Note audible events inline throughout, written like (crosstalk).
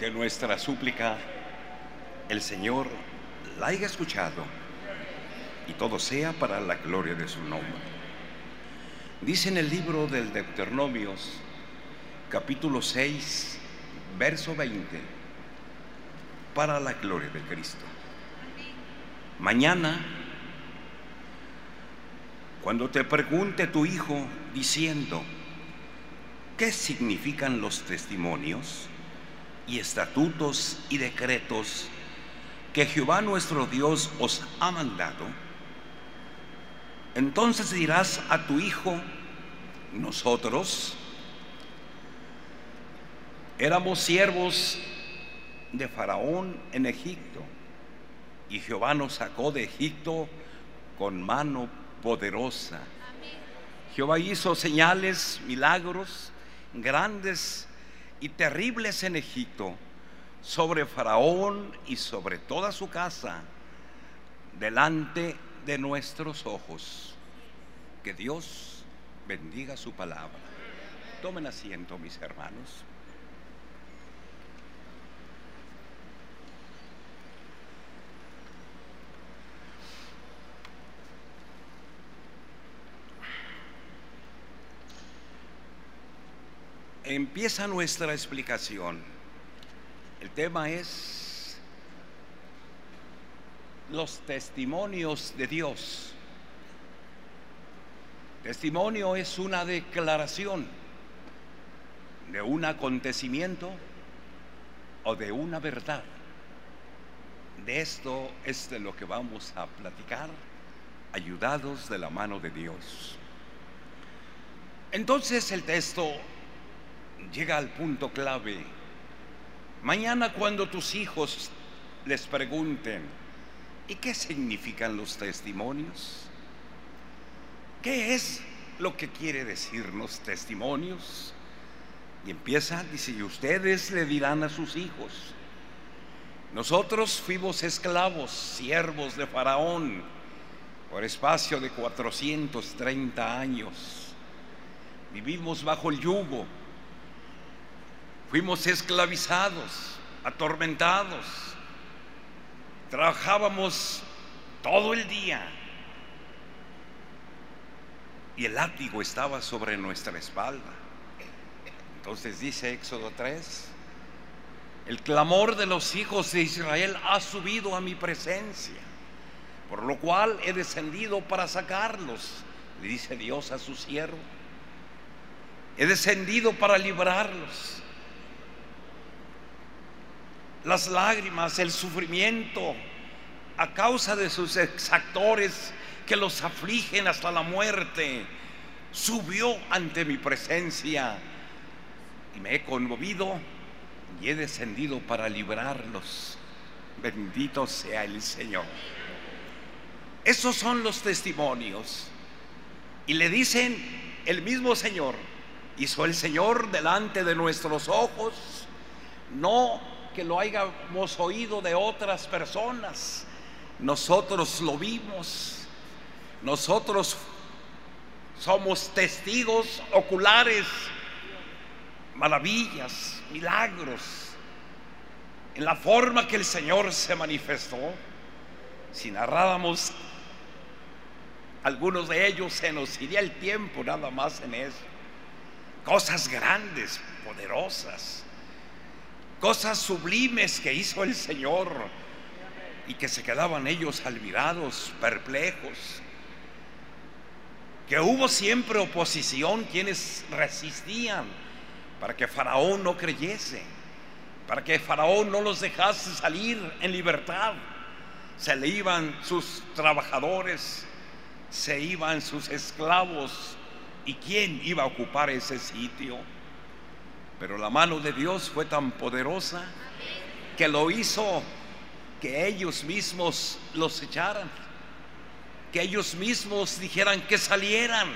que nuestra súplica el Señor la haya escuchado y todo sea para la gloria de su nombre. Dice en el libro del Deuteronomios, capítulo 6, verso 20, para la gloria de Cristo. Mañana, cuando te pregunte tu hijo diciendo, ¿qué significan los testimonios y estatutos y decretos que Jehová nuestro Dios os ha mandado? Entonces dirás a tu hijo, nosotros éramos siervos de Faraón en Egipto y Jehová nos sacó de Egipto con mano poderosa. Jehová hizo señales, milagros grandes y terribles en Egipto sobre Faraón y sobre toda su casa delante de nuestros ojos. Que Dios bendiga su palabra. Tomen asiento, mis hermanos. Empieza nuestra explicación. El tema es los testimonios de Dios. Testimonio es una declaración de un acontecimiento o de una verdad. De esto es de lo que vamos a platicar, ayudados de la mano de Dios. Entonces el texto llega al punto clave. Mañana cuando tus hijos les pregunten, ¿y qué significan los testimonios? ¿Qué es lo que quiere decirnos testimonios? Y empieza, dice, y ustedes le dirán a sus hijos, nosotros fuimos esclavos, siervos de Faraón, por espacio de 430 años. Vivimos bajo el yugo Fuimos esclavizados, atormentados. Trabajábamos todo el día. Y el látigo estaba sobre nuestra espalda. Entonces dice Éxodo 3, el clamor de los hijos de Israel ha subido a mi presencia, por lo cual he descendido para sacarlos, le dice Dios a su siervo. He descendido para librarlos las lágrimas, el sufrimiento a causa de sus exactores que los afligen hasta la muerte, subió ante mi presencia y me he conmovido y he descendido para librarlos. Bendito sea el Señor. Esos son los testimonios. Y le dicen el mismo Señor, hizo el Señor delante de nuestros ojos, no que lo hayamos oído de otras personas. Nosotros lo vimos. Nosotros somos testigos oculares, maravillas, milagros, en la forma que el Señor se manifestó. Si narráramos algunos de ellos, se nos iría el tiempo nada más en eso. Cosas grandes, poderosas cosas sublimes que hizo el Señor y que se quedaban ellos admirados, perplejos. Que hubo siempre oposición, quienes resistían para que Faraón no creyese, para que Faraón no los dejase salir en libertad. Se le iban sus trabajadores, se iban sus esclavos. ¿Y quién iba a ocupar ese sitio? Pero la mano de Dios fue tan poderosa que lo hizo que ellos mismos los echaran, que ellos mismos dijeran que salieran.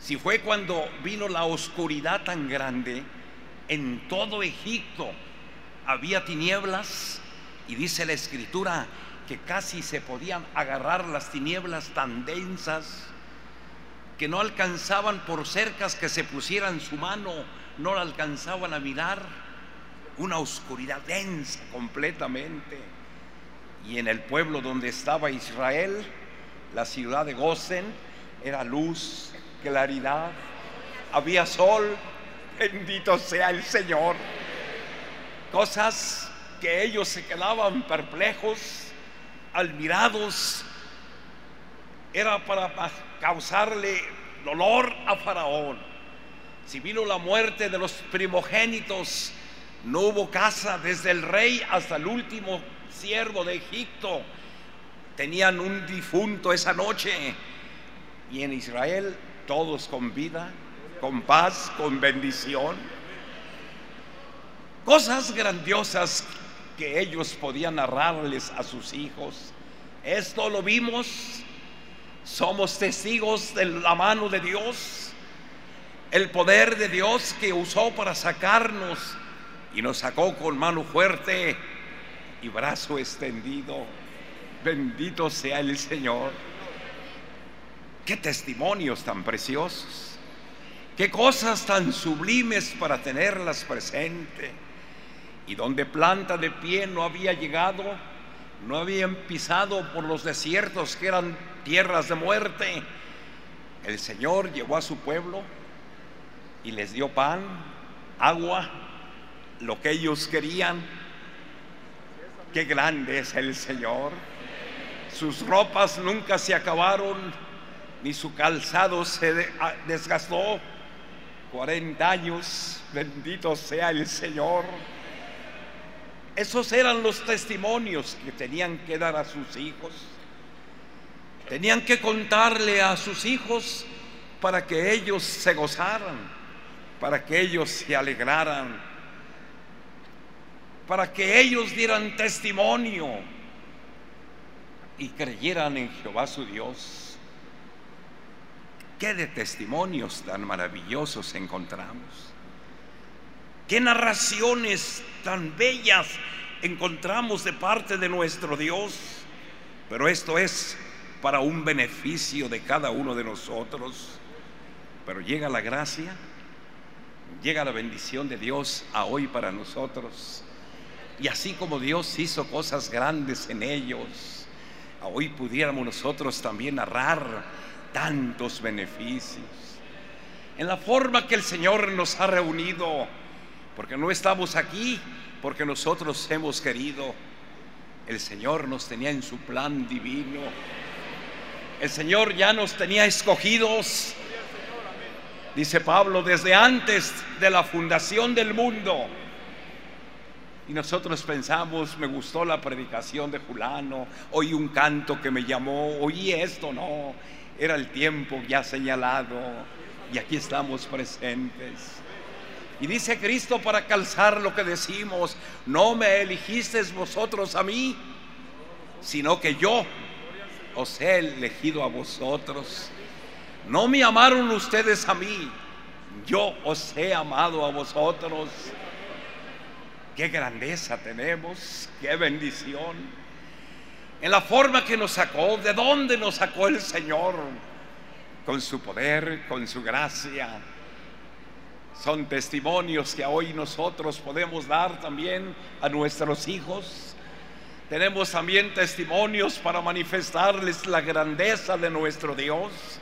Si fue cuando vino la oscuridad tan grande, en todo Egipto había tinieblas y dice la escritura que casi se podían agarrar las tinieblas tan densas que no alcanzaban por cercas que se pusieran su mano, no la alcanzaban a mirar. una oscuridad densa completamente. Y en el pueblo donde estaba Israel, la ciudad de Gosen, era luz, claridad, había sol, bendito sea el Señor. Cosas que ellos se quedaban perplejos, admirados, era para causarle dolor a Faraón. Si vino la muerte de los primogénitos, no hubo casa desde el rey hasta el último siervo de Egipto. Tenían un difunto esa noche. Y en Israel todos con vida, con paz, con bendición. Cosas grandiosas que ellos podían narrarles a sus hijos. Esto lo vimos, somos testigos de la mano de Dios, el poder de Dios que usó para sacarnos y nos sacó con mano fuerte y brazo extendido. Bendito sea el Señor. Qué testimonios tan preciosos. Qué cosas tan sublimes para tenerlas presente. Y donde planta de pie no había llegado, no habían pisado por los desiertos que eran tierras de muerte. El Señor llevó a su pueblo y les dio pan, agua, lo que ellos querían Qué grande es el Señor. Sus ropas nunca se acabaron, ni su calzado se ah, desgastó. 40 años, bendito sea el Señor. Esos eran los testimonios que tenían que dar a sus hijos. Tenían que contarle a sus hijos para que ellos se gozaran, para que ellos se alegraran para que ellos dieran testimonio y creyeran en Jehová su Dios. ¿Qué de testimonios tan maravillosos encontramos? ¿Qué narraciones tan bellas encontramos de parte de nuestro Dios? Pero esto es para un beneficio de cada uno de nosotros. Pero llega la gracia, llega la bendición de Dios a hoy para nosotros. Y así como Dios hizo cosas grandes en ellos, hoy pudiéramos nosotros también narrar tantos beneficios. En la forma que el Señor nos ha reunido, porque no estamos aquí, porque nosotros hemos querido. El Señor nos tenía en su plan divino. El Señor ya nos tenía escogidos. Dice Pablo, desde antes de la fundación del mundo y nosotros pensamos, me gustó la predicación de fulano, oí un canto que me llamó, oí esto, no, era el tiempo ya señalado y aquí estamos presentes. Y dice Cristo para calzar lo que decimos, no me elegisteis vosotros a mí, sino que yo os he elegido a vosotros. No me amaron ustedes a mí, yo os he amado a vosotros. Qué grandeza tenemos, qué bendición. En la forma que nos sacó, de dónde nos sacó el Señor, con su poder, con su gracia. Son testimonios que hoy nosotros podemos dar también a nuestros hijos. Tenemos también testimonios para manifestarles la grandeza de nuestro Dios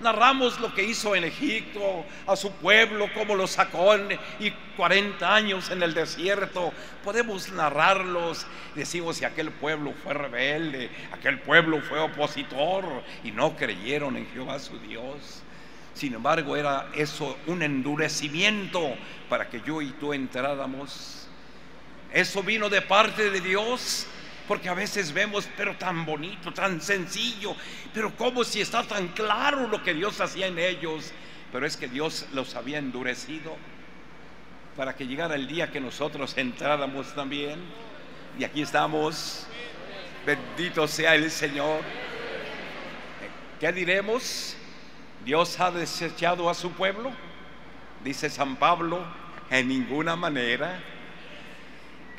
Narramos lo que hizo en Egipto, a su pueblo, cómo lo sacó y 40 años en el desierto. Podemos narrarlos. Decimos si aquel pueblo fue rebelde, aquel pueblo fue opositor y no creyeron en Jehová su Dios. Sin embargo, era eso un endurecimiento para que yo y tú entráramos. Eso vino de parte de Dios porque a veces vemos, pero tan bonito, tan sencillo, pero como si está tan claro lo que Dios hacía en ellos, pero es que Dios los había endurecido para que llegara el día que nosotros entráramos también. Y aquí estamos, bendito sea el Señor. ¿Qué diremos? ¿Dios ha desechado a su pueblo? Dice San Pablo, en ninguna manera.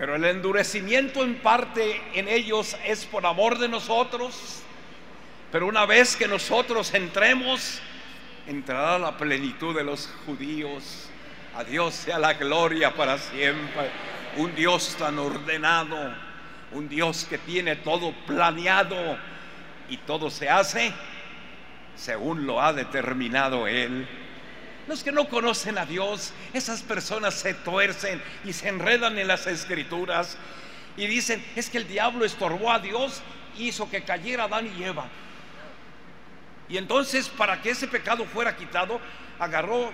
Pero el endurecimiento en parte en ellos es por amor de nosotros. Pero una vez que nosotros entremos, entrará la plenitud de los judíos. A Dios sea la gloria para siempre. un Dios tan ordenado, un Dios que tiene todo planeado y todo se hace según lo ha determinado Él. Los que no conocen a Dios, esas personas se tuercen y se enredan en las escrituras y dicen, es que el diablo estorbó a Dios y hizo que cayera Adán y Eva. Y entonces, para que ese pecado fuera quitado, agarró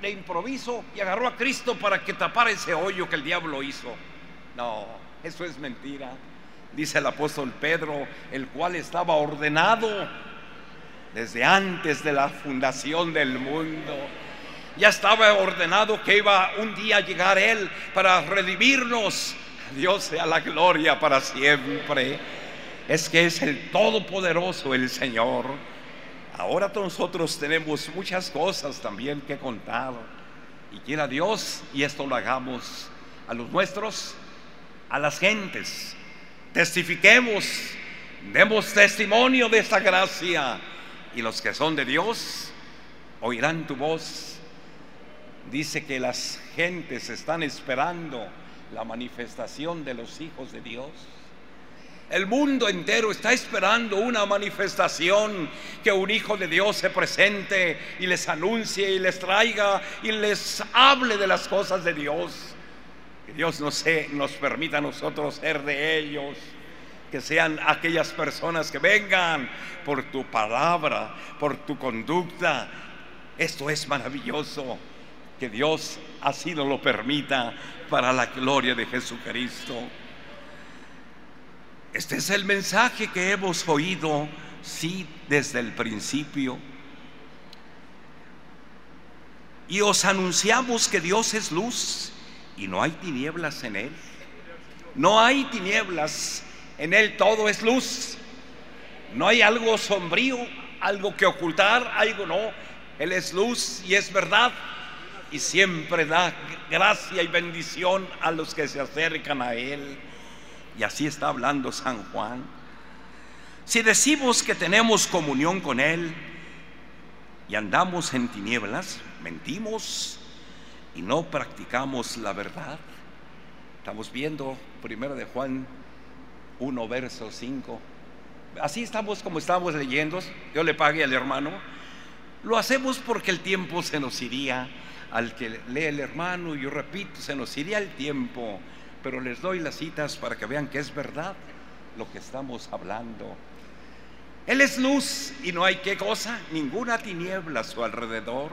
de improviso y agarró a Cristo para que tapara ese hoyo que el diablo hizo. No, eso es mentira. Dice el apóstol Pedro, el cual estaba ordenado desde antes de la fundación del mundo. Ya estaba ordenado que iba un día a llegar Él para redimirnos. Dios sea la gloria para siempre. Es que es el Todopoderoso el Señor. Ahora nosotros tenemos muchas cosas también que contar. Y quiera Dios, y esto lo hagamos a los nuestros, a las gentes. Testifiquemos, demos testimonio de esta gracia. Y los que son de Dios oirán tu voz. Dice que las gentes están esperando la manifestación de los hijos de Dios. El mundo entero está esperando una manifestación que un hijo de Dios se presente y les anuncie y les traiga y les hable de las cosas de Dios. Que Dios nos, nos permita a nosotros ser de ellos. Que sean aquellas personas que vengan por tu palabra, por tu conducta. Esto es maravilloso. Que Dios así nos lo permita para la gloria de Jesucristo. Este es el mensaje que hemos oído, sí, desde el principio. Y os anunciamos que Dios es luz y no hay tinieblas en Él. No hay tinieblas, en Él todo es luz. No hay algo sombrío, algo que ocultar, algo no. Él es luz y es verdad. Y siempre da gracia y bendición a los que se acercan a Él. Y así está hablando San Juan. Si decimos que tenemos comunión con Él y andamos en tinieblas, mentimos y no practicamos la verdad. Estamos viendo primero de Juan 1, verso 5. Así estamos como estamos leyendo. Yo le pague al hermano. Lo hacemos porque el tiempo se nos iría. Al que lee el hermano, yo repito, se nos iría el tiempo pero les doy las citas para que vean que es verdad lo que estamos hablando. Él es luz y no hay qué cosa, ninguna tiniebla a su alrededor.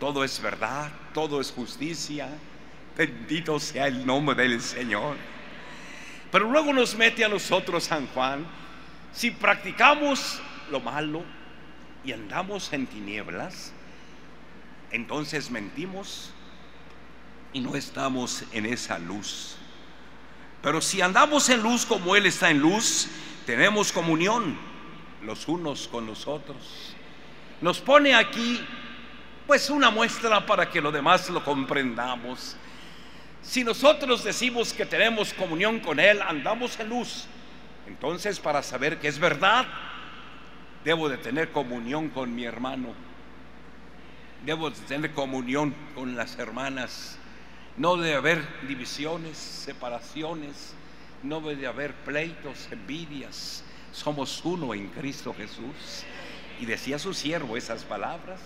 Todo es verdad, todo es justicia. Bendito sea el nombre del Señor. Pero luego nos mete a nosotros San Juan, si practicamos lo malo y andamos en tinieblas, entonces mentimos y no estamos en esa luz. Pero si andamos en luz como Él está en luz, tenemos comunión los unos con los otros. Nos pone aquí pues una muestra para que lo demás lo comprendamos. Si nosotros decimos que tenemos comunión con Él, andamos en luz. Entonces para saber que es verdad, debo de tener comunión con mi hermano. Debo de tener comunión con las hermanas no debe haber divisiones, separaciones, no debe haber pleitos, envidias. Somos uno en Cristo Jesús. Y decía su siervo esas palabras,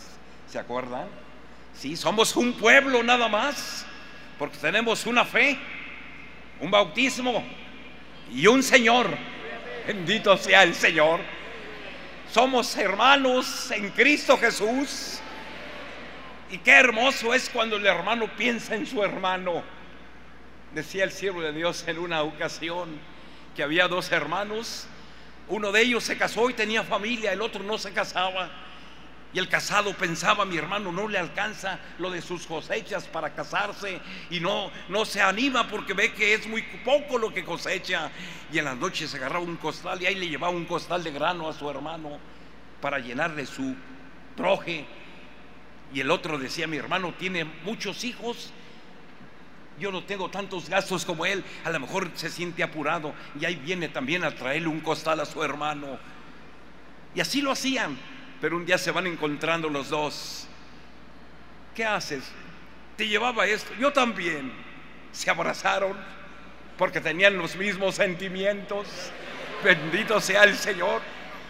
¿se acuerdan? Sí, somos un pueblo nada más, porque tenemos una fe, un bautismo y un Señor. Bendito sea el Señor. Somos hermanos en Cristo Jesús y qué hermoso es cuando el hermano piensa en su hermano. Decía el siervo de Dios en una ocasión que había dos hermanos. Uno de ellos se casó y tenía familia, el otro no se casaba. Y el casado pensaba, mi hermano no le alcanza lo de sus cosechas para casarse y no, no se anima porque ve que es muy poco lo que cosecha. Y en las noches se agarraba un costal y ahí le llevaba un costal de grano a su hermano para llenarle su troje y el otro decía, mi hermano tiene muchos hijos, yo no tengo tantos gastos como él, a lo mejor se siente apurado y ahí viene también a traerle un costal a su hermano. Y así lo hacían, pero un día se van encontrando los dos. ¿Qué haces? Te llevaba esto, yo también. se abrazaron porque tenían los mismos sentimientos. Bendito sea el Señor.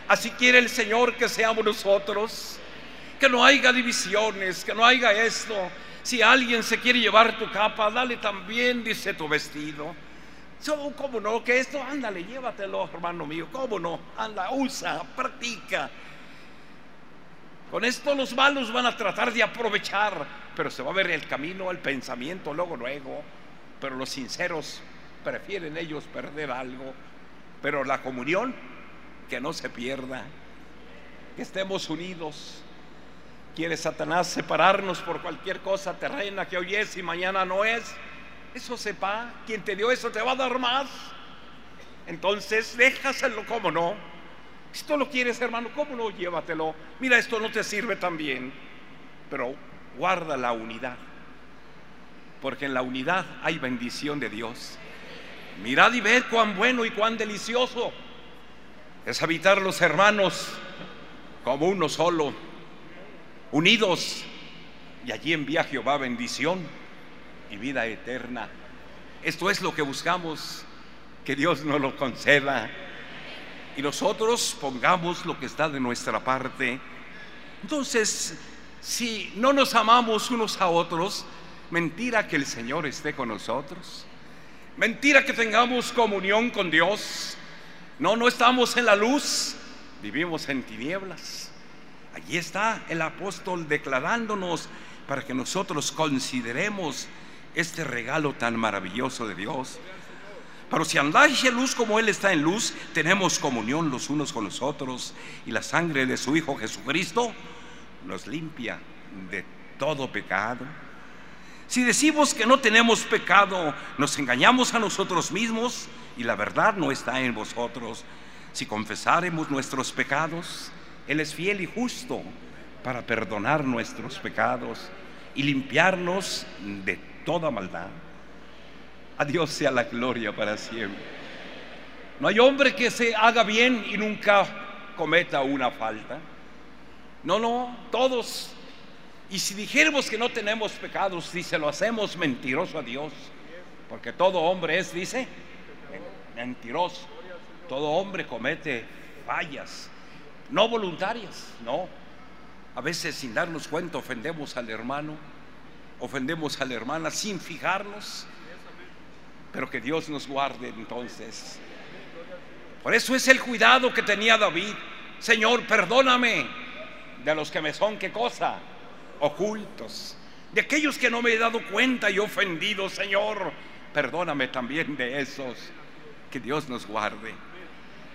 Así quiere el Señor que seamos nosotros. Que no haya divisiones, que no haya esto. Si alguien se quiere llevar tu capa, dale también, dice tu vestido. ¿Cómo no? Que esto, ándale, llévatelo, hermano mío. ¿Cómo no? Anda, usa, practica. Con esto los malos van a tratar de aprovechar, pero se va a ver el camino, el pensamiento, luego, luego. Pero los sinceros prefieren ellos perder algo. Pero la comunión, que no se pierda, que estemos unidos. Quiere Satanás separarnos por cualquier cosa terrena que hoy es y mañana no es. Eso sepa, quien te dio eso te va a dar más. Entonces, déjaselo, como no? Si tú lo quieres, hermano, ¿cómo no? Llévatelo. Mira, esto no te sirve tan bien, pero guarda la unidad. Porque en la unidad hay bendición de Dios. Mirad y ved cuán bueno y cuán delicioso es habitar los hermanos como uno solo, unidos. Y allí envía Jehová bendición y vida eterna. Esto es lo que buscamos, que Dios nos lo conceda. Y nosotros pongamos lo que está de nuestra parte. Entonces, si no nos amamos unos a otros, mentira que el Señor esté con nosotros. Mentira que tengamos comunión con Dios. No, no estamos en la luz, vivimos en tinieblas. Allí está el apóstol declarándonos para que nosotros consideremos este regalo tan maravilloso de Dios. Pero si andáis en luz como Él está en luz, tenemos comunión los unos con los otros y la sangre de su Hijo Jesucristo nos limpia de todo pecado. Si decimos que no tenemos pecado, nos engañamos a nosotros mismos y la verdad no está en vosotros. Si confesaremos nuestros pecados, Él es fiel y justo para perdonar nuestros pecados y limpiarnos de toda maldad. A Dios sea la gloria para siempre. No hay hombre que se haga bien y nunca cometa una falta. No, no, todos. Y si dijéramos que no tenemos pecados, dice, lo hacemos mentiroso a Dios. Porque todo hombre es, dice, mentiroso. Todo hombre comete fallas, no voluntarias, no. A veces sin darnos cuenta ofendemos al hermano, ofendemos a la hermana sin fijarnos, pero que Dios nos guarde entonces. Por eso es el cuidado que tenía David. Señor, perdóname de los que me son, ¿qué cosa? Ocultos. De aquellos que no me he dado cuenta y ofendido, Señor, perdóname también de esos que Dios nos guarde.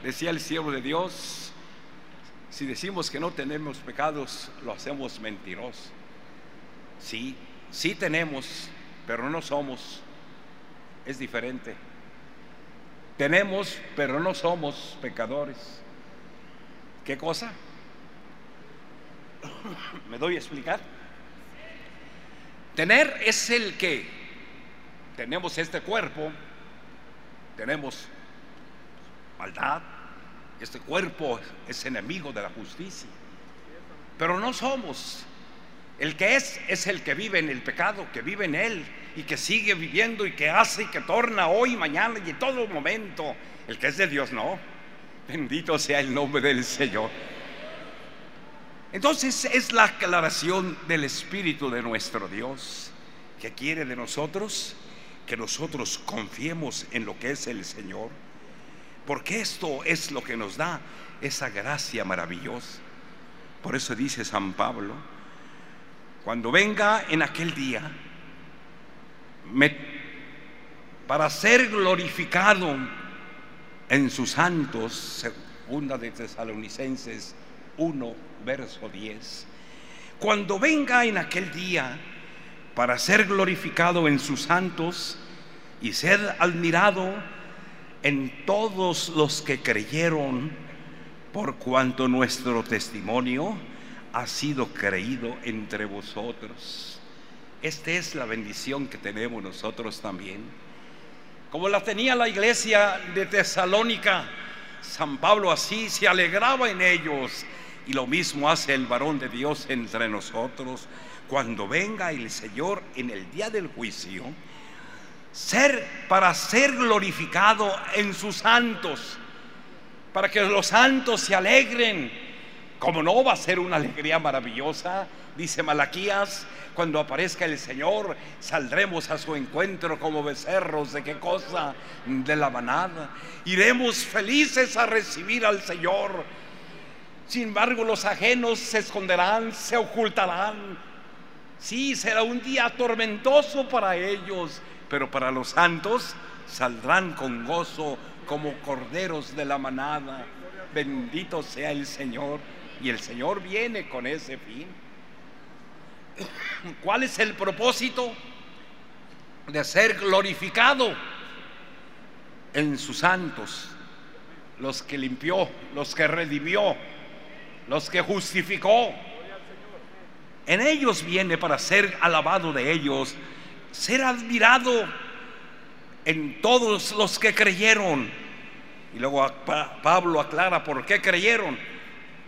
Decía el siervo de Dios, si decimos que no tenemos pecados, lo hacemos mentiroso. Sí, sí tenemos, pero no somos. Es diferente. Tenemos, pero no somos pecadores. ¿Qué cosa? ¿Me doy a explicar? Tener es el que tenemos este cuerpo, tenemos maldad, este cuerpo es enemigo de la justicia, pero no somos. El que es es el que vive en el pecado, que vive en él y que sigue viviendo y que hace y que torna hoy, mañana y en todo momento. El que es de Dios no. Bendito sea el nombre del Señor. Entonces es la aclaración del Espíritu de nuestro Dios que quiere de nosotros que nosotros confiemos en lo que es el Señor, porque esto es lo que nos da esa gracia maravillosa. Por eso dice San Pablo, cuando venga en aquel día, para ser glorificado en sus santos, segunda de Tesalonicenses 1, verso 10, cuando venga en aquel día, para ser glorificado en sus santos y ser admirado en todos los que creyeron por cuanto nuestro testimonio ha sido creído entre vosotros. Esta es la bendición que tenemos nosotros también. Como la tenía la iglesia de Tesalónica, San Pablo así se alegraba en ellos y lo mismo hace el varón de Dios entre nosotros cuando venga el Señor en el día del juicio, ser para ser glorificado en sus santos, para que los santos se alegren. Como no va a ser una alegría maravillosa, dice Malaquías, cuando aparezca el Señor, saldremos a su encuentro como becerros de qué cosa? De la manada. Iremos felices a recibir al Señor. Sin embargo, los ajenos se esconderán, se ocultarán. Sí, será un día tormentoso para ellos, pero para los santos saldrán con gozo como corderos de la manada. Bendito sea el Señor. Y el Señor viene con ese fin. (coughs) ¿Cuál es el propósito? De ser glorificado en sus santos, los que limpió, los que redimió, los que justificó. En ellos viene para ser alabado de ellos, ser admirado en todos los que creyeron. Y luego Pablo aclara por qué creyeron,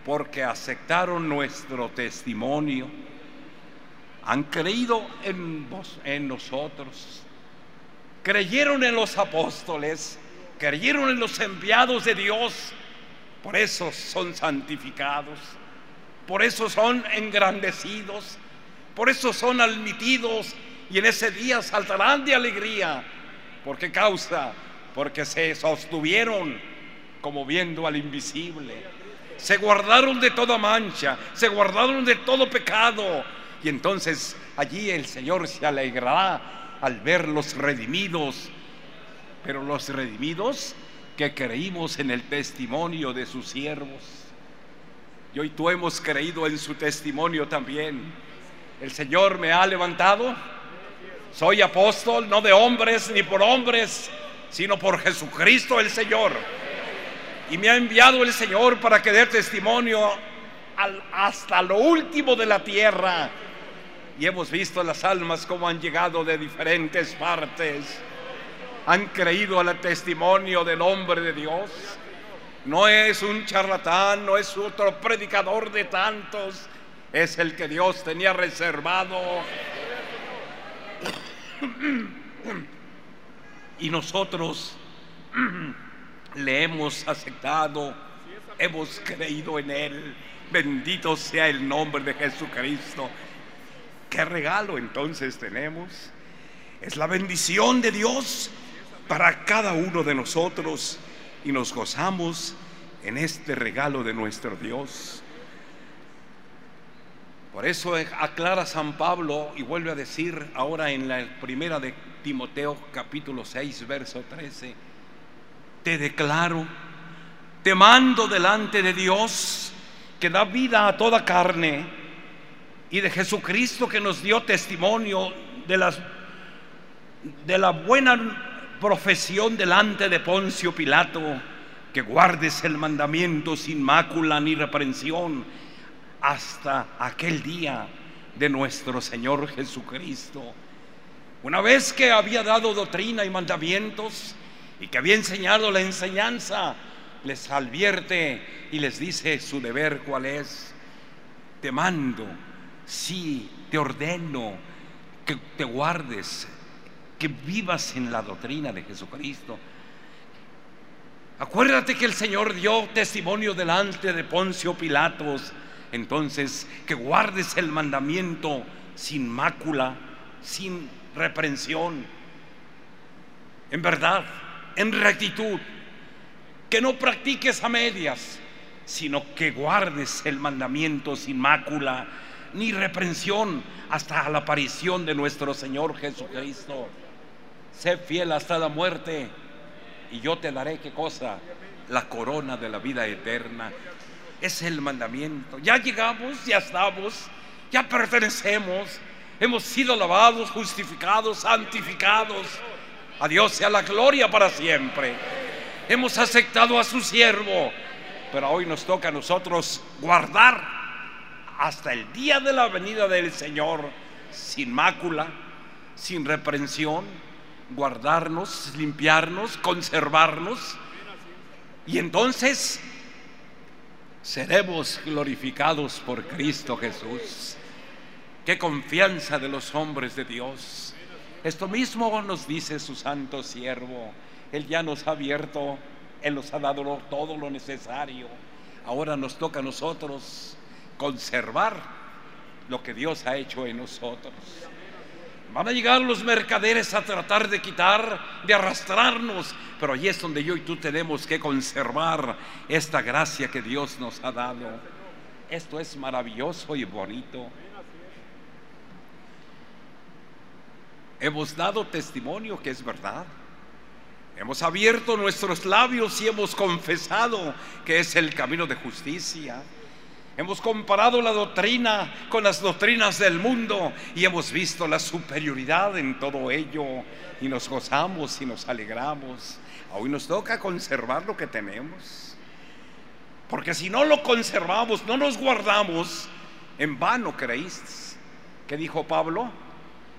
porque aceptaron nuestro testimonio. Han creído en, vos, en nosotros, creyeron en los apóstoles, creyeron en los enviados de Dios, por eso son santificados, por eso son engrandecidos, por eso son admitidos y en ese día saltarán de alegría. ¿Por qué causa? Porque se sostuvieron como viendo al invisible. Se guardaron de toda mancha, se guardaron de todo pecado, y entonces allí el Señor se alegrará al ver los redimidos, pero los redimidos que creímos en el testimonio de sus siervos. Y hoy tú hemos creído en su testimonio también. El Señor me ha levantado. Soy apóstol no de hombres ni por hombres, sino por Jesucristo el Señor. Y me ha enviado el Señor para que dé testimonio hasta lo último de la tierra y hemos visto las almas como han llegado de diferentes partes, han creído al testimonio del hombre de Dios. No es un charlatán, no es otro predicador de tantos, es el que Dios tenía reservado. Y nosotros le hemos aceptado, hemos creído en Él. Bendito sea el nombre de Jesucristo. ¿Qué regalo entonces tenemos? Es la bendición de Dios para cada uno de nosotros y nos gozamos en este regalo de nuestro Dios. Por eso aclara San Pablo y vuelve a decir ahora en la primera de Timoteo capítulo 6 verso 13, te declaro, te mando delante de Dios que da vida a toda carne y de Jesucristo que nos dio testimonio de, las, de la buena profesión delante de Poncio Pilato, que guardes el mandamiento sin mácula ni reprensión hasta aquel día de nuestro Señor Jesucristo. Una vez que había dado doctrina y mandamientos y que había enseñado la enseñanza, les advierte y les dice su deber cuál es. Te mando sí, te ordeno que te guardes, que vivas en la doctrina de Jesucristo. Acuérdate que el Señor dio testimonio delante de Poncio Pilatos, entonces que guardes el mandamiento sin mácula, sin reprensión, en verdad, en rectitud, que no practiques a medias, sino que guardes el mandamiento sin mácula, ni reprensión hasta la aparición de nuestro Señor Jesucristo. Sé fiel hasta la muerte y yo te daré qué cosa? La corona de la vida eterna. Es el mandamiento. Ya llegamos, ya estamos, ya pertenecemos. Hemos sido lavados, justificados, santificados. A Dios sea la gloria para siempre. Hemos aceptado a su siervo, pero hoy nos toca a nosotros guardar hasta el día de la venida del Señor sin mácula, sin reprensión, guardarnos, limpiarnos, conservarnos. Y entonces seremos glorificados por Cristo Jesús. Qué confianza de los hombres de Dios. Esto mismo nos dice su santo siervo. Él ya nos ha abierto, Él nos ha dado todo lo necesario. Ahora nos toca a nosotros conservar lo que Dios ha hecho en nosotros. Van a llegar los mercaderes a tratar de quitar, de arrastrarnos, pero allí es donde yo y tú tenemos que conservar esta gracia que Dios nos ha dado. Esto es maravilloso y bonito. Hemos dado testimonio que es verdad. Hemos abierto nuestros labios y hemos confesado que es el camino de justicia. Hemos comparado la doctrina con las doctrinas del mundo y hemos visto la superioridad en todo ello y nos gozamos y nos alegramos. Hoy nos toca conservar lo que tenemos. Porque si no lo conservamos, no nos guardamos, en vano creíste. ¿Qué dijo Pablo?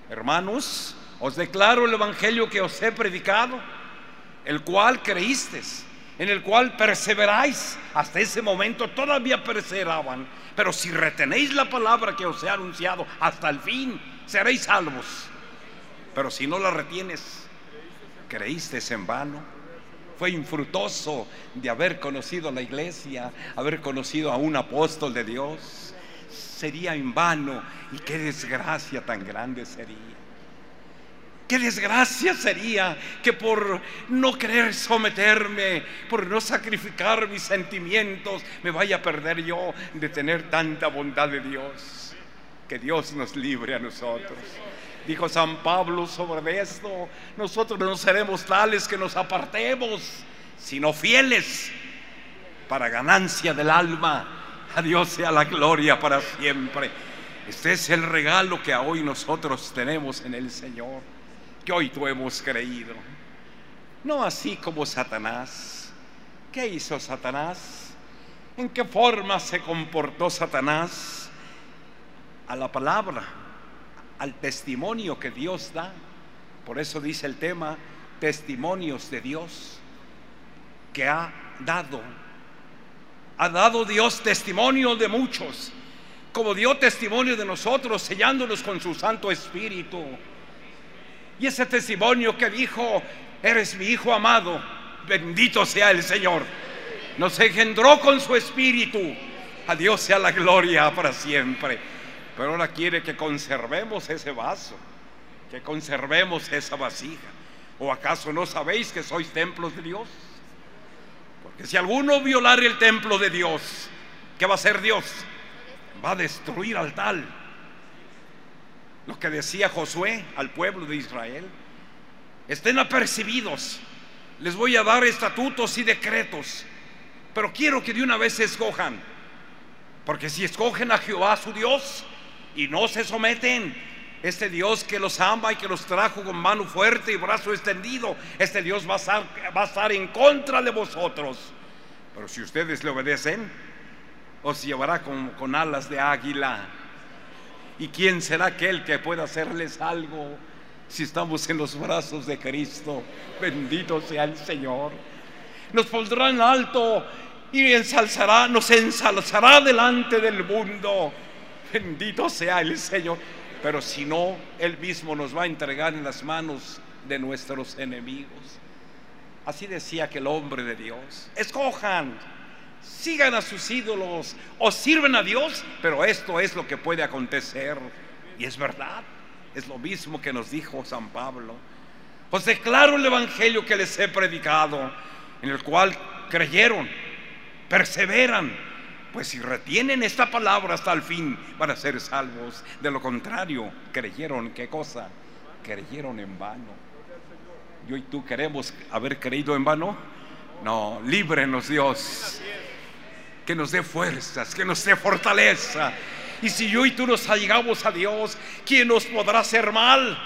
Hermanos, os declaro el Evangelio que os he predicado, el cual creísteis en el cual perseveráis. Hasta ese momento todavía perseveraban. Pero si retenéis la palabra que os he anunciado hasta el fin, seréis salvos. Pero si no la retienes, creíste en vano. Fue infructuoso de haber conocido la iglesia, haber conocido a un apóstol de Dios. Sería en vano y qué desgracia tan grande sería. Qué desgracia sería que por no querer someterme, por no sacrificar mis sentimientos, me vaya a perder yo de tener tanta bondad de Dios. Que Dios nos libre a nosotros. Dijo San Pablo sobre esto, nosotros no seremos tales que nos apartemos, sino fieles para ganancia del alma. A Dios sea la gloria para siempre. Este es el regalo que hoy nosotros tenemos en el Señor que hoy tú hemos creído. No así como Satanás. ¿Qué hizo Satanás? ¿En qué forma se comportó Satanás a la palabra, al testimonio que Dios da? Por eso dice el tema, testimonios de Dios que ha dado. Ha dado Dios testimonio de muchos, como dio testimonio de nosotros, sellándonos con su Santo Espíritu. Y ese testimonio que dijo, eres mi hijo amado, bendito sea el Señor. Nos engendró con su espíritu. A Dios sea la gloria para siempre. Pero ahora quiere que conservemos ese vaso, que conservemos esa vasija. ¿O acaso no sabéis que sois templos de Dios? Porque si alguno violar el templo de Dios, ¿qué va a hacer Dios? Va a destruir al tal lo que decía Josué al pueblo de Israel. Estén apercibidos, les voy a dar estatutos y decretos, pero quiero que de una vez se escojan, porque si escogen a Jehová su Dios y no se someten, este Dios que los ama y que los trajo con mano fuerte y brazo extendido, este Dios va a estar, en contra de vosotros. Pero si ustedes le obedecen, os llevará con alas de águila ¿Y quién será aquel que pueda hacerles algo si estamos en los brazos de Cristo? Bendito sea el Señor. Nos pondrá en alto y ensalzará, nos ensalzará delante del mundo. Bendito sea el Señor. Pero si no, Él mismo nos va a entregar en las manos de nuestros enemigos. Así decía que el hombre de Dios. Escojan sigan a sus ídolos o sirven a Dios, pero esto es lo que puede acontecer. Y es verdad, es lo mismo que nos dijo San Pablo. Os declaro el Evangelio que les he predicado, en el cual creyeron, perseveran, pues si retienen esta palabra hasta el fin, van a ser salvos. De lo contrario, creyeron, ¿qué cosa? Creyeron en vano. Yo y tú queremos haber creído en vano. No, líbrenos Dios que nos dé fuerzas, que nos dé fortaleza. Y si yo y tú nos allegamos a Dios, ¿quién nos podrá hacer mal?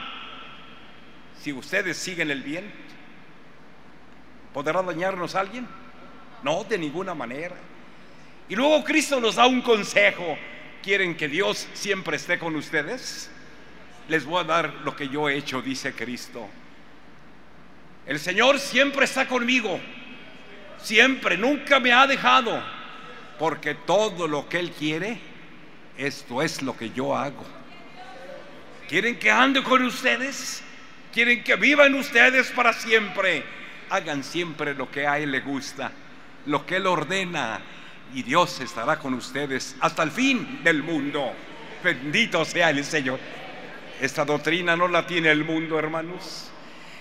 Si ustedes siguen el bien, ¿podrá dañarnos alguien? No, de ninguna manera. Y luego Cristo nos da un consejo. ¿Quieren que Dios siempre esté con ustedes? Les voy a dar lo que yo he hecho, dice Cristo. El Señor siempre está conmigo. Siempre, nunca me ha dejado porque todo lo que Él quiere, esto es lo que yo hago. ¿Quieren que ande con ustedes? quieren que vivan ustedes para siempre. Hagan siempre lo que a Él le gusta, lo que Él ordena, y Dios estará con ustedes hasta el fin del mundo. Bendito sea el Señor. Esta doctrina no la tiene el mundo, hermanos.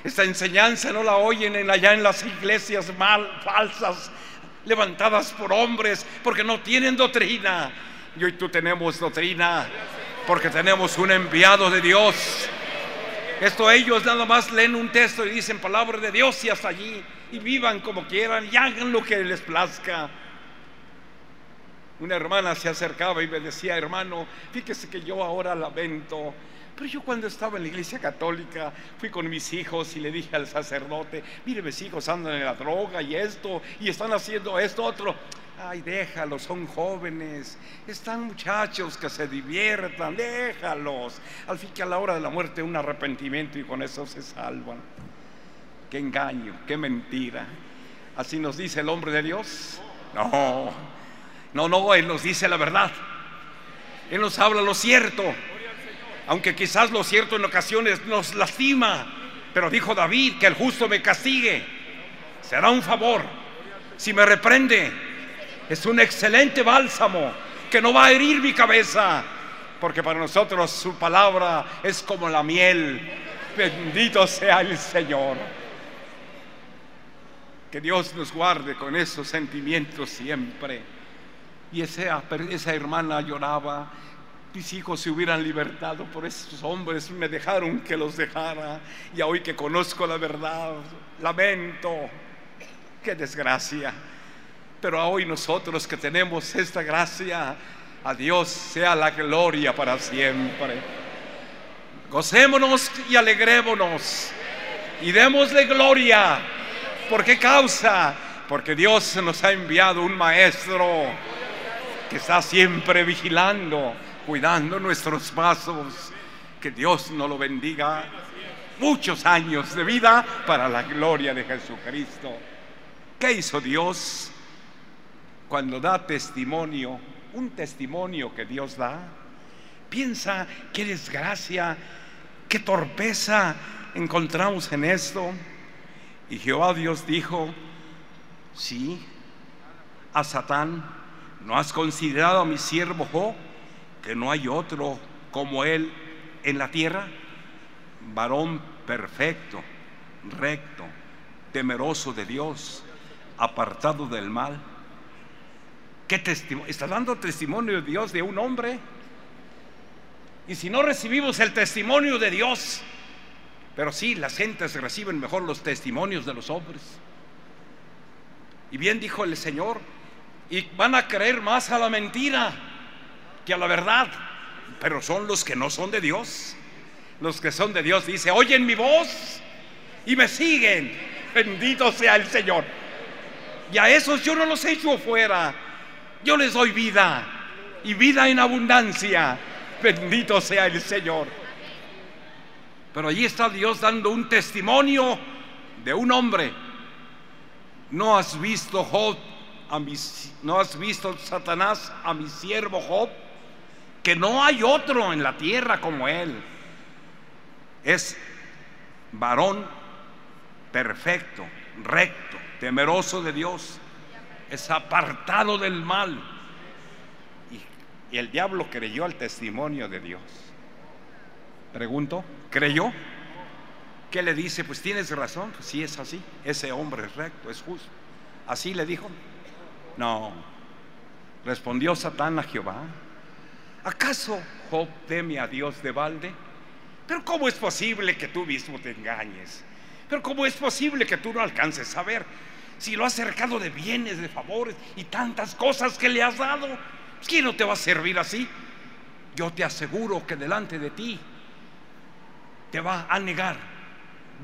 Esta enseñanza no la oyen en allá en las iglesias mal, falsas, levantadas por hombres, porque no tienen doctrina. Yo y tú tenemos doctrina, porque tenemos un enviado de Dios. Esto ellos nada más leen un texto y dicen palabra de Dios y hasta allí, y vivan como quieran y hagan lo que les plazca. Una hermana se acercaba y me decía, hermano, fíjese que yo ahora lamento pero yo cuando estaba en la iglesia católica fui con mis hijos y le dije al sacerdote, mire mis hijos andan en la droga y esto, y están haciendo esto, otro. Ay, déjalos, son jóvenes, están muchachos que se diviertan, déjalos. Al fin que a la hora de la muerte un arrepentimiento y con eso se salvan. Qué engaño, qué mentira. Así nos dice el hombre de Dios. No, no, no, Él nos dice la verdad. Él nos habla lo cierto aunque quizás lo cierto en ocasiones nos lastima, pero dijo David que el justo me castigue, será un favor. Si me reprende, es un excelente bálsamo que no va a herir mi cabeza, porque para nosotros su palabra es como la miel. Bendito sea el Señor. Que Dios nos guarde con esos sentimientos siempre. Y esa, esa hermana lloraba mis hijos se hubieran libertado por esos hombres, me dejaron que los dejara. Y hoy que conozco la verdad, lamento. Qué desgracia. Pero hoy nosotros que tenemos esta gracia, a Dios sea la gloria para siempre. Gocémonos y alegrémonos y démosle gloria. ¿Por qué causa? Porque Dios nos ha enviado un maestro que está siempre vigilando cuidando nuestros pasos. Que Dios nos lo bendiga muchos años de vida para la gloria de Jesucristo. ¿Qué hizo Dios cuando da testimonio? Un testimonio que Dios da. Piensa qué desgracia, qué torpeza encontramos en esto. Y Jehová Dios dijo, sí, a Satán, ¿no has considerado a mi siervo Job? Que no hay otro como Él en la tierra, varón perfecto, recto, temeroso de Dios, apartado del mal. ¿Qué testimonio? Está dando testimonio de Dios de un hombre. Y si no recibimos el testimonio de Dios, pero sí, las gentes reciben mejor los testimonios de los hombres. Y bien dijo el Señor, y van a creer más a la mentira a la verdad, pero son los que no son de Dios. Los que son de Dios dice, oyen mi voz y me siguen. Bendito sea el Señor. Y a esos yo no los echo fuera. Yo les doy vida y vida en abundancia. Bendito sea el Señor. Pero allí está Dios dando un testimonio de un hombre. ¿No has visto Job a no has visto Satanás a mi siervo Job? Que no hay otro en la tierra como Él. Es varón perfecto, recto, temeroso de Dios, es apartado del mal. Y, el diablo creyó al testimonio de Dios. Pregunto, ¿creyó? ¿Qué le dice? Pues tienes razón, si sí es así, ese hombre es recto, es justo. ¿Así le dijo? No. Respondió Satán a Jehová, ¿Acaso Job teme a Dios de balde? Pero ¿cómo es posible que tú mismo te engañes? Pero ¿cómo es posible que tú no alcances a ver? Si lo has cercado de bienes, de favores y tantas cosas que le has dado, ¿quién no te va a servir así? Yo te aseguro que delante de ti te va a negar,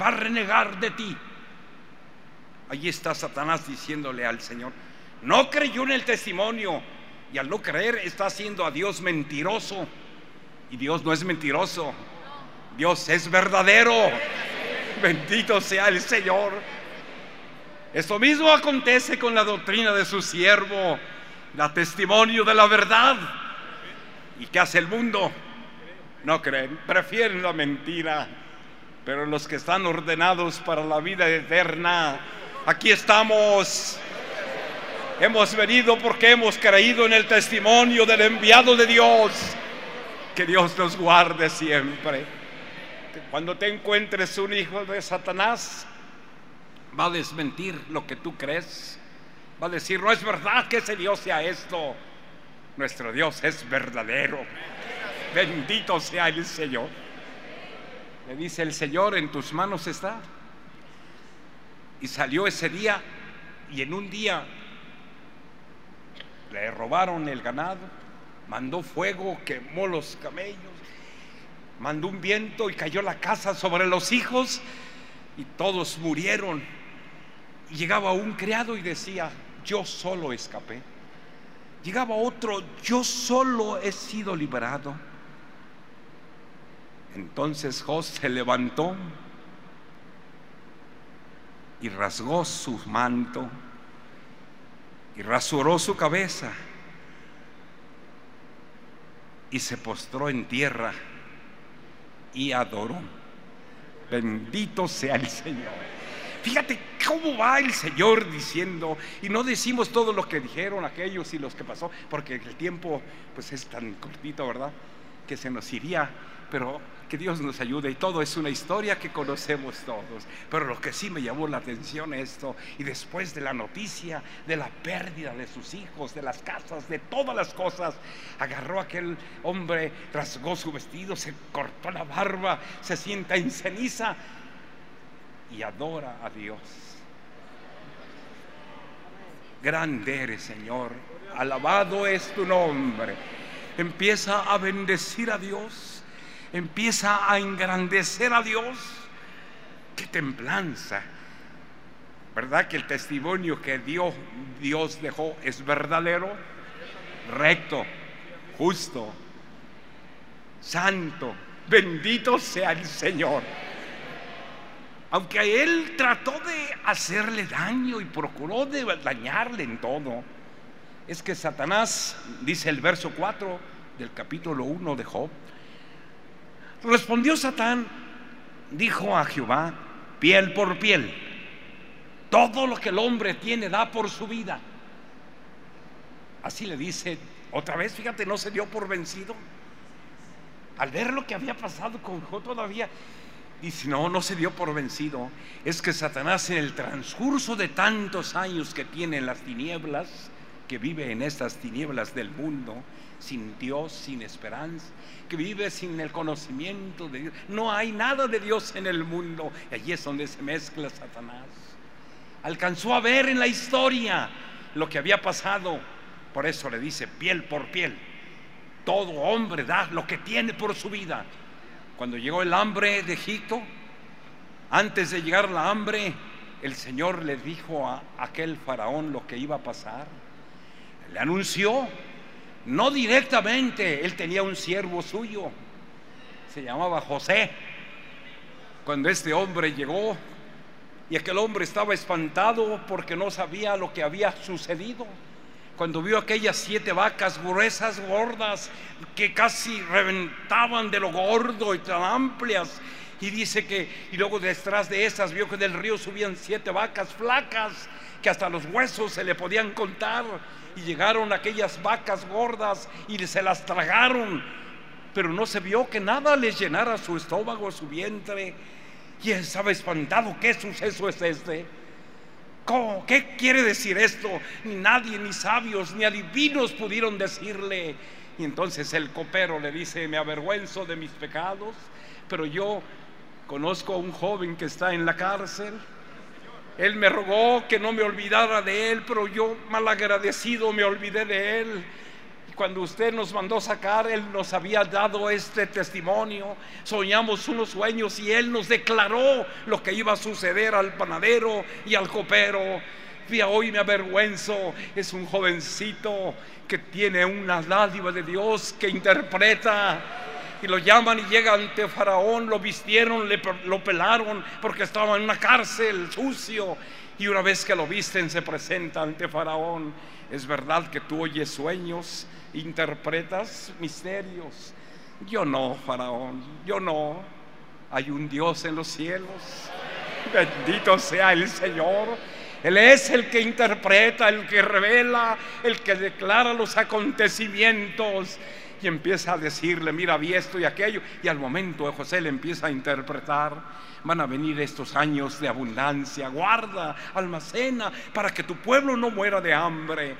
va a renegar de ti. Allí está Satanás diciéndole al Señor, no creyó en el testimonio y al no creer está haciendo a Dios mentiroso. Y Dios no es mentiroso. Dios es verdadero. Bendito sea el Señor. Esto mismo acontece con la doctrina de su siervo, la testimonio de la verdad. ¿Y qué hace el mundo? No creen, prefieren la mentira. pero los que están ordenados para la vida eterna, aquí estamos. Hemos venido porque hemos creído en el testimonio del enviado de Dios. Que Dios nos guarde siempre. Cuando te encuentres un hijo de Satanás, va a desmentir lo que tú crees. Va a decir, no es verdad que ese Dios sea esto. Nuestro Dios es verdadero. Bendito sea el Señor. Le dice el Señor, en tus manos está. Y salió ese día y en un día le robaron el ganado, mandó fuego, quemó los camellos, mandó un viento y cayó la casa sobre los hijos y todos murieron. Y llegaba un criado y decía, yo solo escapé. Llegaba otro, yo solo he sido liberado. Entonces José se levantó y rasgó su manto y rasuró su cabeza y se postró en tierra y adoró. Bendito sea el Señor. Fíjate cómo va el Señor diciendo, y no decimos todo lo que dijeron aquellos y los que pasó, porque el tiempo pues es tan cortito, ¿verdad? Que se nos iría, pero Dios nos ayude y todo es una historia que conocemos todos. Pero lo que sí me llamó la atención esto, y después de la noticia de la pérdida de sus hijos, de las casas, de todas las cosas, agarró a aquel hombre, rasgó su vestido, se cortó la barba, se sienta en ceniza y adora a Dios. Grande eres, Señor. Alabado es tu nombre. Empieza a bendecir a Dios empieza a engrandecer a Dios. Qué templanza. ¿Verdad que el testimonio que Dios, Dios dejó es verdadero? Recto, justo, santo. Bendito sea el Señor. Aunque a él trató de hacerle daño y procuró de dañarle en todo, es que Satanás, dice el verso 4 del capítulo 1 de Job, Respondió Satán, dijo a Jehová, piel por piel, todo lo que el hombre tiene da por su vida. Así le dice otra vez, fíjate, no se dio por vencido. Al ver lo que había pasado con Job todavía, dice, no, no se dio por vencido. Es que Satanás en el transcurso de tantos años que tiene en las tinieblas, que vive en estas tinieblas del mundo, sin Dios, sin esperanza, que vive sin el conocimiento de Dios. No hay nada de Dios en el mundo. Y allí es donde se mezcla Satanás. Alcanzó a ver en la historia lo que había pasado. Por eso le dice piel por piel. Todo hombre da lo que tiene por su vida. Cuando llegó el hambre de Egipto, antes de llegar la hambre, el Señor le dijo a aquel faraón lo que iba a pasar. Le anunció no directamente, él tenía un siervo suyo, se llamaba José. Cuando este hombre llegó y aquel hombre estaba espantado porque no sabía lo que había sucedido. Cuando vio aquellas siete vacas gruesas, gordas, que casi reventaban de lo gordo y tan amplias, y dice que, y luego detrás de esas vio que del río subían siete vacas flacas, que hasta los huesos se le podían contar y llegaron aquellas vacas gordas y se las tragaron, pero no se vio que nada les llenara su estómago, su vientre. Y estaba espantado, ¿qué suceso es este? ¿Cómo? ¿Qué quiere decir esto? Ni nadie, ni sabios, ni adivinos pudieron decirle. Y entonces el copero le dice, me avergüenzo de mis pecados, pero yo conozco a un joven que está en la cárcel él me rogó que no me olvidara de Él, pero yo malagradecido me olvidé de Él. Cuando usted nos mandó sacar, Él nos había dado este testimonio. Soñamos unos sueños y Él nos declaró lo que iba a suceder al panadero y al copero. Y hoy me avergüenzo, es un jovencito que tiene una dádiva de Dios que interpreta y lo llaman y llega ante Faraón, lo vistieron, lo pelaron porque estaba en una cárcel sucio. Y una vez que lo visten se presenta ante Faraón. Es verdad que tú oyes sueños, interpretas misterios. Yo no, Faraón, yo no. Hay un Dios en los cielos. Bendito sea el Señor. Él es el que interpreta, el que revela, el que declara los acontecimientos y empieza a decirle, mira, vi esto y aquello. Y al momento José le empieza a interpretar, van a venir estos años de abundancia, guarda, almacena, para que tu pueblo no muera de hambre.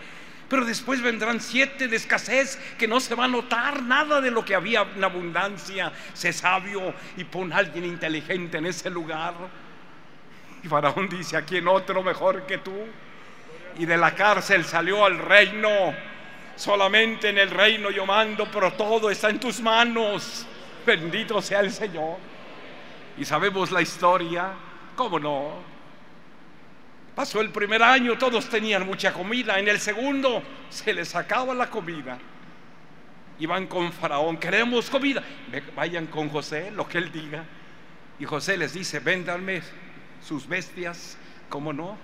Pero después vendrán siete de escasez que no se va a notar nada de lo que había en abundancia. Sé sabio y pon a alguien inteligente en ese lugar. Y Faraón dice, ¿a quién otro mejor que tú? Y de la cárcel salió al reino. Solamente en el reino yo mando, pero todo está en tus manos. Bendito sea el Señor. Y sabemos la historia, ¿cómo no? Pasó el primer año, todos tenían mucha comida. En el segundo se les acaba la comida. Iban con Faraón, queremos comida. Vayan con José, lo que él diga. Y José les dice, véndanme sus bestias, ¿cómo no?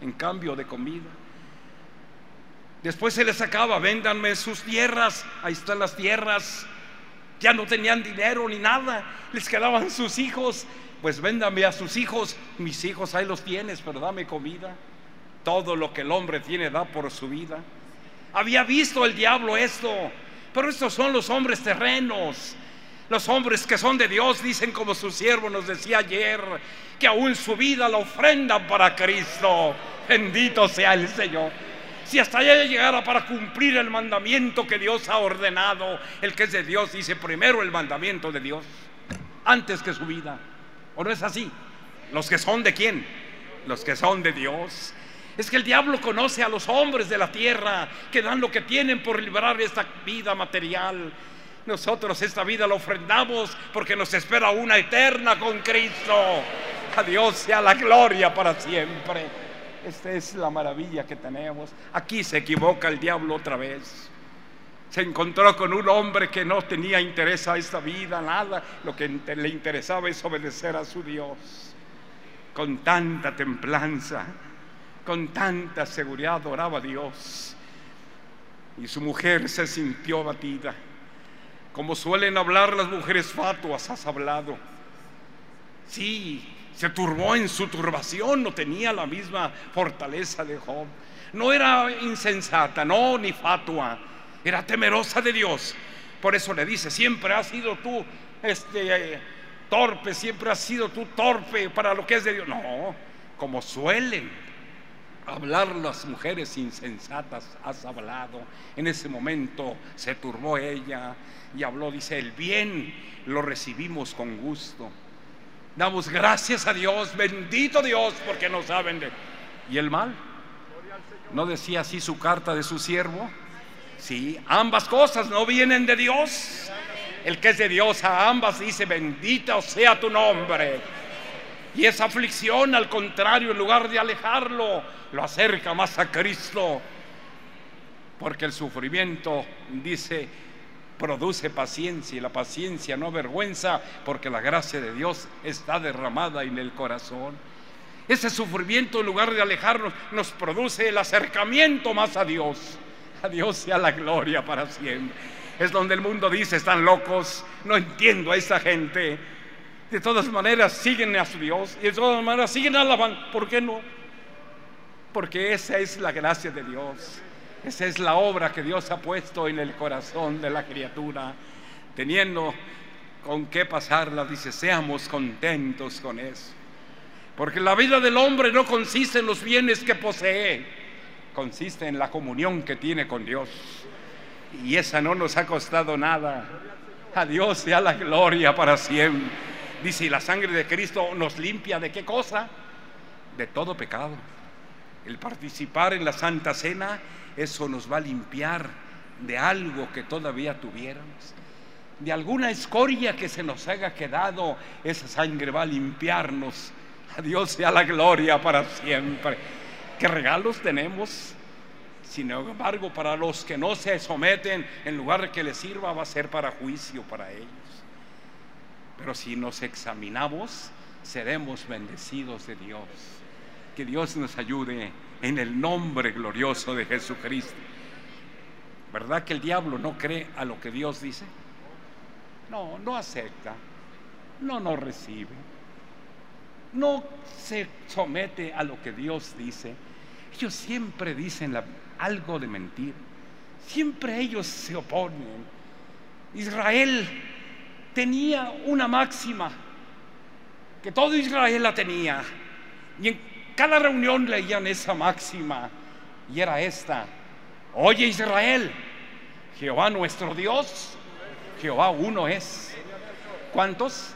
En cambio de comida. Después se les acaba, véndanme sus tierras, ahí están las tierras. Ya no tenían dinero ni nada, les quedaban sus hijos. Pues véndame a sus hijos, mis hijos ahí los tienes, pero dame comida. Todo lo que el hombre tiene da por su vida. Había visto el diablo esto, pero estos son los hombres terrenos. Los hombres que son de Dios dicen como su siervo nos decía ayer, que aún su vida la ofrenda para Cristo. Bendito sea el Señor. Si hasta allá llegara para cumplir el mandamiento que Dios ha ordenado, el que es de Dios dice primero el mandamiento de Dios, antes que su vida. ¿O no es así? Los que son de quién? Los que son de Dios. Es que el diablo conoce a los hombres de la tierra que dan lo que tienen por liberar esta vida material. Nosotros esta vida la ofrendamos porque nos espera una eterna con Cristo. A Dios sea la gloria para siempre. Esta es la maravilla que tenemos. Aquí se equivoca el diablo otra vez. Se encontró con un hombre que no tenía interés a esta vida, nada. Lo que le interesaba es obedecer a su Dios. Con tanta templanza, con tanta seguridad adoraba a Dios. Y su mujer se sintió abatida. Como suelen hablar las mujeres fatuas, has hablado. Sí, se turbó en su turbación, no tenía la misma fortaleza de Job. No era insensata, no, ni fatua, era temerosa de Dios. Por eso le dice, siempre has sido tú este, torpe, siempre has sido tú torpe para lo que es de Dios. No, como suelen hablar las mujeres insensatas, has hablado. En ese momento se turbó ella y habló, dice, el bien lo recibimos con gusto. Damos gracias a Dios, bendito Dios, porque no saben de... ¿Y el mal? ¿No decía así su carta de su siervo? Sí, ambas cosas no vienen de Dios. El que es de Dios a ambas dice, bendito sea tu nombre. Y esa aflicción, al contrario, en lugar de alejarlo, lo acerca más a Cristo. Porque el sufrimiento, dice, produce paciencia y la paciencia no avergüenza porque la gracia de Dios está derramada en el corazón. Ese sufrimiento en lugar de alejarnos nos produce el acercamiento más a Dios. A Dios sea la gloria para siempre. Es donde el mundo dice, están locos, no entiendo a esa gente. De todas maneras siguen a su Dios y de todas maneras siguen alabando. ¿Por qué no? Porque esa es la gracia de Dios. Esa es la obra que Dios ha puesto en el corazón de la criatura, teniendo con qué pasarla, dice, seamos contentos con eso. Porque la vida del hombre no consiste en los bienes que posee, consiste en la comunión que tiene con Dios. Y esa no nos ha costado nada. A Dios sea la gloria para siempre. Dice, y la sangre de Cristo nos limpia de qué cosa? De todo pecado. El participar en la Santa Cena eso nos va a limpiar de algo que todavía tuviéramos. De alguna escoria que se nos haya quedado, esa sangre va a limpiarnos. A Dios sea la gloria para siempre. ¿Qué regalos tenemos? Sin embargo, para los que no se someten, en lugar de que les sirva, va a ser para juicio para ellos. Pero si nos examinamos, seremos bendecidos de Dios. Que Dios nos ayude en el nombre glorioso de Jesucristo. ¿Verdad que el diablo no cree a lo que Dios dice? No, no acepta. no nos recibe. No se somete a lo que Dios dice. Ellos siempre dicen algo de mentira. Siempre ellos se oponen. Israel tenía una máxima, que todo Israel la tenía. Y en cada reunión leían esa máxima. Y era esta. Oye Israel, Jehová nuestro Dios, Jehová uno es. ¿Cuántos?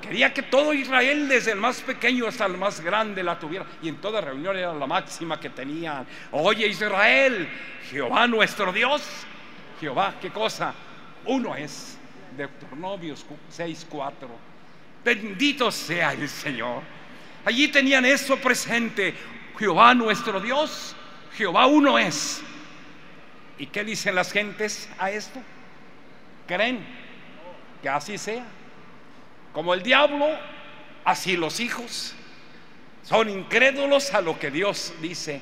Quería que todo Israel, desde el más pequeño hasta el más grande, la tuviera. Y en toda reunión era la máxima que tenían. Oye Israel, Jehová nuestro Dios, Jehová, ¿qué cosa? Uno es. Deuteronomios 6.4. Bendito sea el Señor. Allí tenían eso presente. Jehová nuestro Dios, Jehová uno es. ¿Y qué dicen las gentes a esto? ¿Creen que así sea? Como el diablo, así los hijos son incrédulos a lo que Dios dice.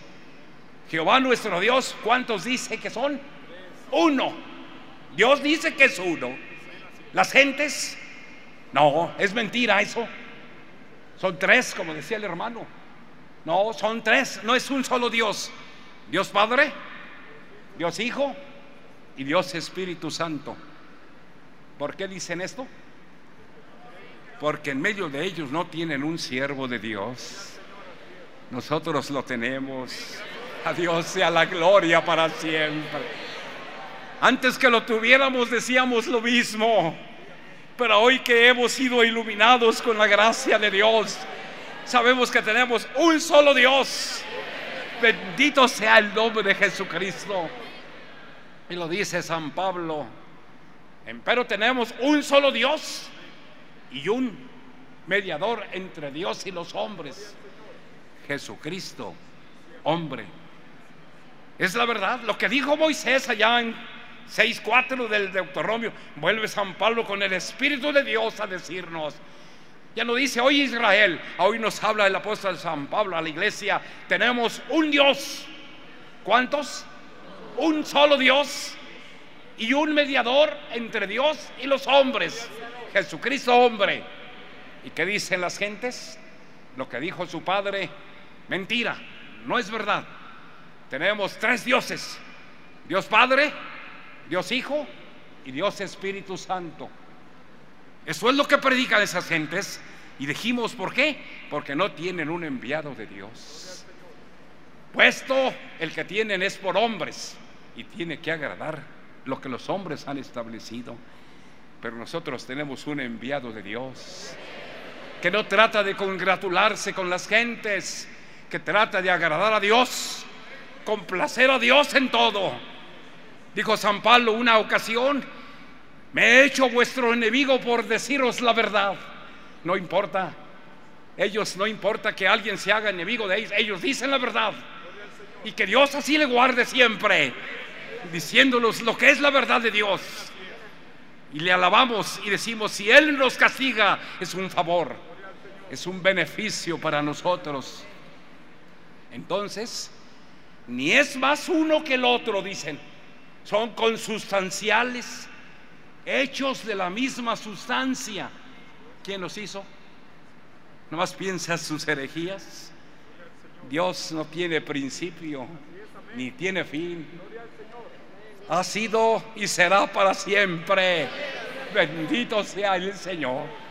Jehová nuestro Dios, ¿cuántos dice que son? Uno. Dios dice que es uno. Las gentes, no, es mentira eso. Son tres, como decía el hermano. No, son tres, no es un solo Dios. Dios Padre, Dios Hijo y Dios Espíritu Santo. ¿Por qué dicen esto? Porque en medio de ellos no tienen un siervo de Dios. Nosotros lo tenemos. A Dios sea la gloria para siempre. Antes que lo tuviéramos decíamos lo mismo. Pero hoy que hemos sido iluminados con la gracia de Dios, sabemos que tenemos un solo Dios. Bendito sea el nombre de Jesucristo. Y lo dice San Pablo. Pero tenemos un solo Dios y un mediador entre Dios y los hombres. Jesucristo, hombre. Es la verdad. Lo que dijo Moisés allá en 6.4 del Deuteronomio, vuelve San Pablo con el Espíritu de Dios a decirnos. Ya no dice hoy Israel, hoy nos habla el apóstol San Pablo a la iglesia. Tenemos un Dios. ¿Cuántos? un solo Dios y un mediador entre Dios y los hombres, Jesucristo hombre. ¿Y qué dicen las gentes? Lo que dijo su padre, mentira, no es verdad. Tenemos tres dioses, Dios Padre, Dios Hijo y Dios Espíritu Santo. Eso es lo que predican esas gentes. Y dijimos, ¿por qué? Porque no tienen un enviado de Dios. Puesto el que tienen es por hombres y tiene que agradar lo que los hombres han establecido. Pero nosotros tenemos un enviado de Dios que no trata de congratularse con las gentes, que trata de agradar a Dios, complacer a Dios en todo. Dijo San Pablo una ocasión, me he hecho vuestro enemigo por deciros la verdad. No importa, ellos no importa que alguien se haga enemigo de ellos, ellos dicen la verdad. Y que Dios así le guarde siempre diciéndonos lo que es la verdad de Dios. Y le alabamos y decimos, si Él nos castiga, es un favor, es un beneficio para nosotros. Entonces, ni es más uno que el otro, dicen. Son consustanciales, hechos de la misma sustancia. ¿Quién los hizo? ¿No más piensa sus herejías? Dios no tiene principio, ni tiene fin ha sido y será para siempre. Bendito sea el Señor.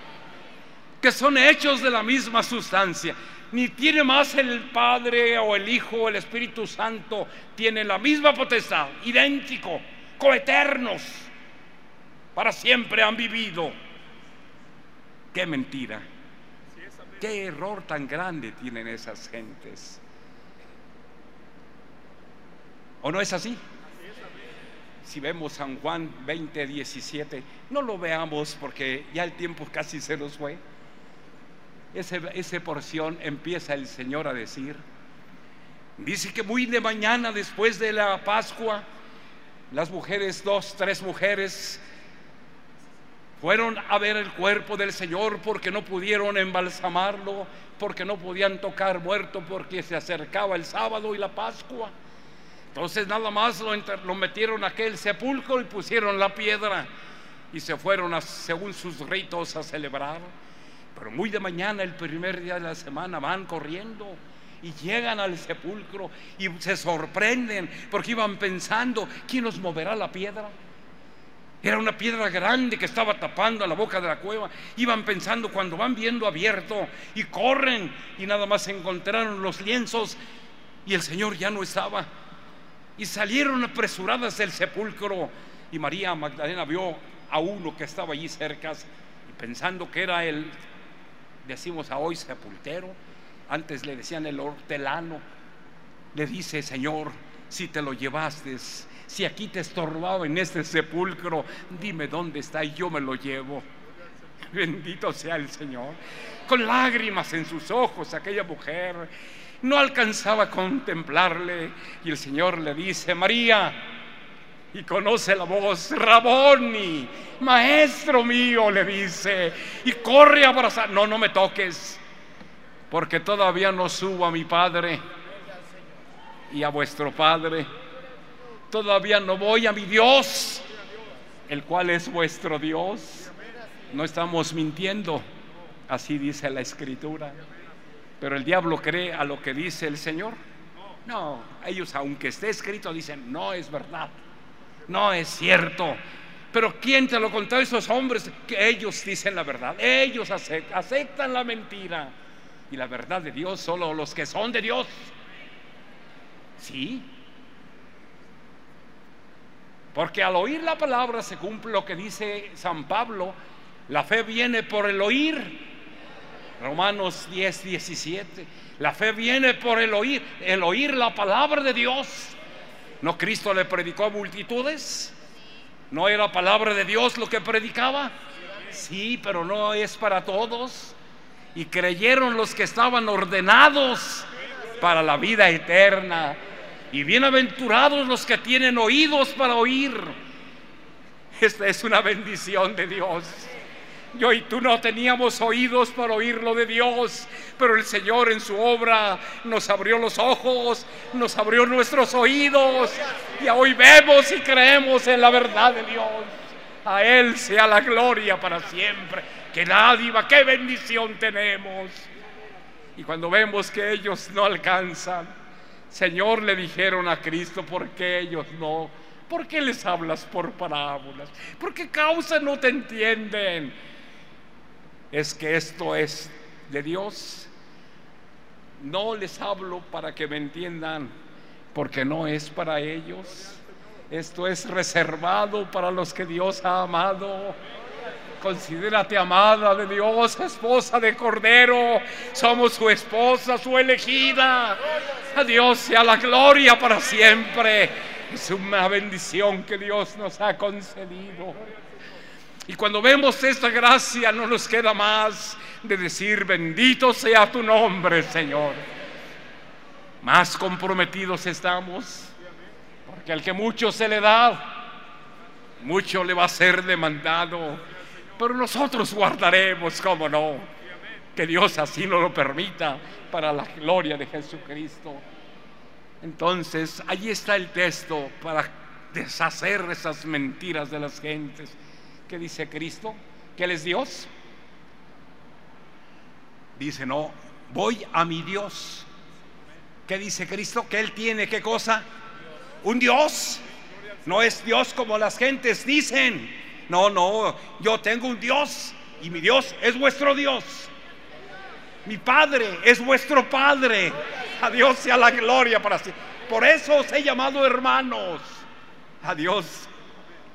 Que son hechos de la misma sustancia. Ni tiene más el Padre o el Hijo o el Espíritu Santo. Tienen la misma potestad, idéntico, coeternos. Para siempre han vivido. Qué mentira. Qué error tan grande tienen esas gentes. ¿O no es así? si vemos San Juan 20, 17, no lo veamos porque ya el tiempo casi se nos fue. Esa porción empieza el Señor a decir, dice que muy de mañana después de la Pascua, las mujeres, dos, tres mujeres, fueron a ver el cuerpo del Señor porque no pudieron embalsamarlo, porque no podían tocar muerto, porque se acercaba el sábado y la Pascua. Entonces nada más lo, lo metieron a aquel sepulcro y pusieron la piedra. y se fueron según sus ritos a celebrar. Pero muy de mañana, el primer día de la semana, van corriendo y llegan al sepulcro y se sorprenden porque iban pensando, ¿quién nos moverá la piedra? Era una piedra grande que estaba tapando la boca de la cueva. Iban pensando cuando van viendo abierto y corren y nada más encontraron los lienzos y el Señor ya no estaba. Y salieron apresuradas del sepulcro y María Magdalena vio a uno que estaba allí cerca y pensando que era el, decimos a hoy, sepultero, antes le decían el hortelano, le dice, Señor, si te lo llevaste, si aquí te estorbaba en este sepulcro, dime dónde está y yo me lo llevo. Bendito sea el Señor. Con lágrimas en sus ojos, aquella mujer no alcanzaba a contemplarle y el Señor le dice, María, y conoce la voz, Raboni, maestro mío, le dice, y corre a abrazar, no, no me toques, porque todavía no subo a mi Padre y a vuestro Padre, todavía no voy a mi Dios, el cual es vuestro Dios. No estamos mintiendo, así dice la Escritura, pero el diablo cree a lo que dice el Señor. No, ellos aunque esté escrito dicen, no es verdad. No es cierto. Pero ¿quién te lo contó? Esos hombres que ellos dicen la verdad. Ellos aceptan la mentira. Y la verdad de Dios solo los que son de Dios. Sí. Porque al oír la palabra se cumple lo que dice San Pablo. La fe viene por el oír. Romanos 10, 17. La fe viene por el oír. El oír la palabra de Dios. ¿No Cristo le predicó a multitudes? ¿No era palabra de Dios lo que predicaba? Sí, pero no es para todos. Y creyeron los que estaban ordenados para la vida eterna. Y bienaventurados los que tienen oídos para oír. Esta es una bendición de Dios. Yo y tú no teníamos oídos para oír lo de Dios, pero el Señor en su obra nos abrió los ojos, nos abrió nuestros oídos y hoy vemos y creemos en la verdad de Dios. A Él sea la gloria para siempre. Que va, qué bendición tenemos. Y cuando vemos que ellos no alcanzan, Señor le dijeron a Cristo, ¿por qué ellos no? ¿Por qué les hablas por parábolas? ¿Por qué causa no te entienden? Es que esto es de Dios. No les hablo para que me entiendan, porque no es para ellos. Esto es reservado para los que Dios ha amado. Considérate amada de Dios, esposa de Cordero. Somos su esposa, su elegida. A Dios sea la gloria para siempre. Es una bendición que Dios nos ha concedido. Y cuando vemos esta gracia no nos queda más de decir, bendito sea tu nombre, Señor. Más comprometidos estamos, porque al que mucho se le da, mucho le va a ser demandado. Pero nosotros guardaremos, como no, que Dios así nos lo permita para la gloria de Jesucristo. Entonces, allí está el texto para deshacer esas mentiras de las gentes ¿Qué dice Cristo? ¿Que Él es Dios? Dice, no, voy a mi Dios. ¿Qué dice Cristo? Que Él tiene qué cosa? Un Dios. No es Dios como las gentes dicen. No, no, yo tengo un Dios y mi Dios es vuestro Dios. Mi Padre es vuestro Padre. A Dios sea la gloria para sí. Por eso os he llamado hermanos. A Dios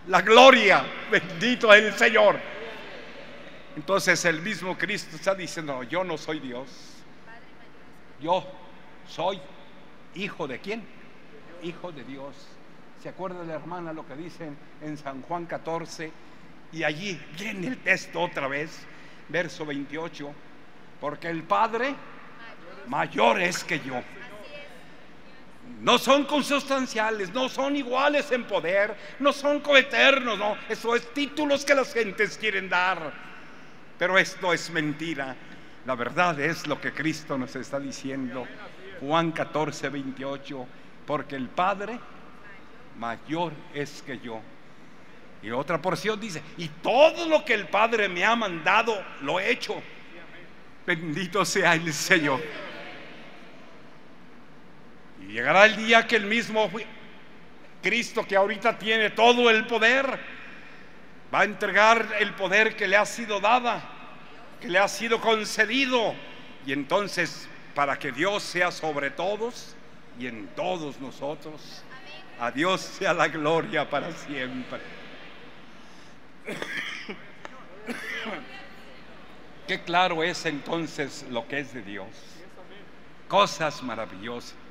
la gloria. Bendito es el Señor. Entonces el mismo Cristo está diciendo, yo no soy Dios. Yo soy hijo de quién? Hijo de Dios. ¿Se acuerda la hermana lo que dicen en San Juan 14? Y allí viene el texto otra vez, verso 28. Porque el Padre mayor es que yo. No son consustanciales, no son iguales en poder, no son coeternos, no. Eso es títulos que las gentes quieren dar. Pero esto es mentira. La verdad es lo que Cristo nos está diciendo. Juan 14, 28. Porque el Padre mayor es que yo. Y otra porción dice, y todo lo que el Padre me ha mandado, lo he hecho. Bendito sea el Señor. Llegará el día que el mismo Cristo que ahorita tiene todo el poder, va a entregar el poder que le ha sido dada, que le ha sido concedido. Y entonces, para que Dios sea sobre todos y en todos nosotros, a Dios sea la gloria para siempre. (coughs) Qué claro es entonces lo que es de Dios. Cosas maravillosas.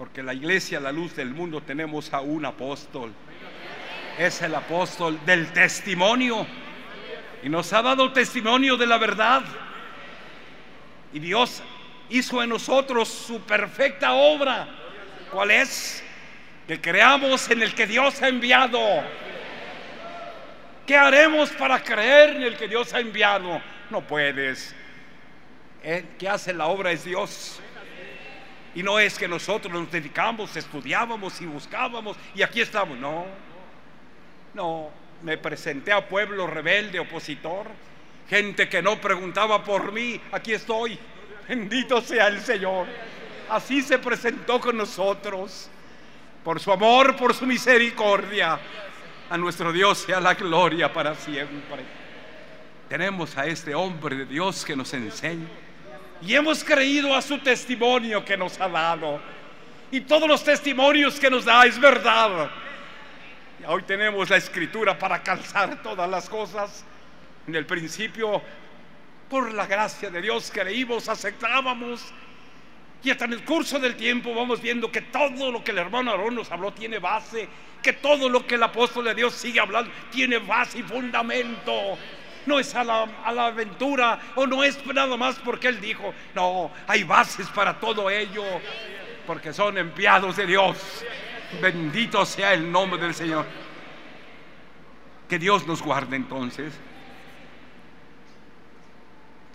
Porque la iglesia, la luz del mundo, tenemos a un apóstol. Es el apóstol del testimonio. Y nos ha dado testimonio de la verdad. Y Dios hizo en nosotros su perfecta obra. ¿Cuál es? Que creamos en el que Dios ha enviado ¿Qué haremos para creer en el que Dios ha enviado? No puedes. El que hace la obra es Dios. Y no es que nosotros nos dedicamos, estudiábamos y buscábamos y aquí estamos. No, no. Me presenté a pueblo rebelde, opositor, gente que no preguntaba por mí. Aquí estoy. Bendito sea el Señor. Así se presentó con nosotros. Por su amor, por su misericordia. A nuestro Dios sea la gloria para siempre. Tenemos a este hombre de Dios que nos enseña. Y hemos creído a su testimonio que nos ha dado. Y todos los testimonios que nos da es verdad. Y hoy tenemos la escritura para calzar todas las cosas. En el principio, por la gracia de Dios, creímos, aceptábamos. Y hasta en el curso del tiempo vamos viendo que todo lo que el hermano Aarón nos habló tiene base que todo lo que el apóstol de Dios sigue hablando tiene base y fundamento. No es a la, aventura o no es nada más porque Él dijo, no, hay bases para todo ello, porque son enviados de Dios. Bendito sea el nombre del Señor. Que Dios nos guarde entonces.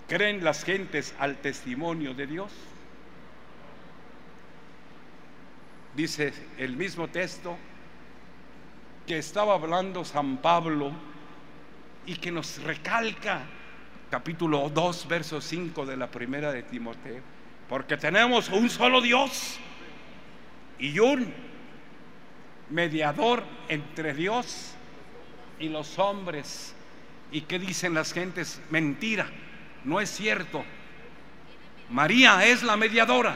¿Creen las gentes al testimonio de Dios? Dice el mismo texto, que estaba hablando San Pablo y que nos recalca capítulo 2, verso 5 de la primera de Timoteo, porque tenemos un solo Dios y un mediador entre Dios y los hombres. ¿Y qué dicen las gentes? Mentira, no es cierto. María es la mediadora,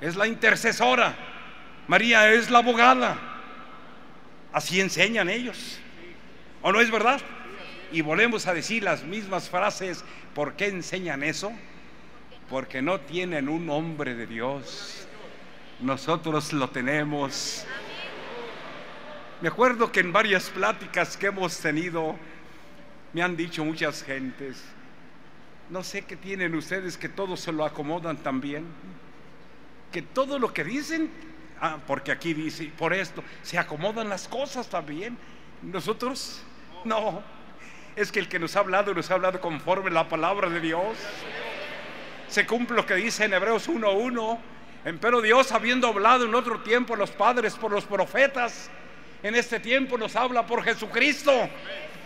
es la intercesora, María es la abogada. Así enseñan ellos. ¿O no es verdad? Y volvemos a decir las mismas frases. ¿Por qué enseñan eso? Porque no tienen un hombre de Dios. Nosotros lo tenemos. Me acuerdo que en varias pláticas que hemos tenido, me han dicho muchas gentes, no sé qué tienen ustedes que todos se lo acomodan también, que todo lo que dicen Ah, porque aquí dice, por esto, se acomodan las cosas también. Nosotros, no. Es que el que nos ha hablado, nos ha hablado conforme la palabra de Dios. Se cumple lo que dice en Hebreos 1.1. Pero Dios, habiendo hablado en otro tiempo los padres por los profetas, en este tiempo nos habla por Jesucristo.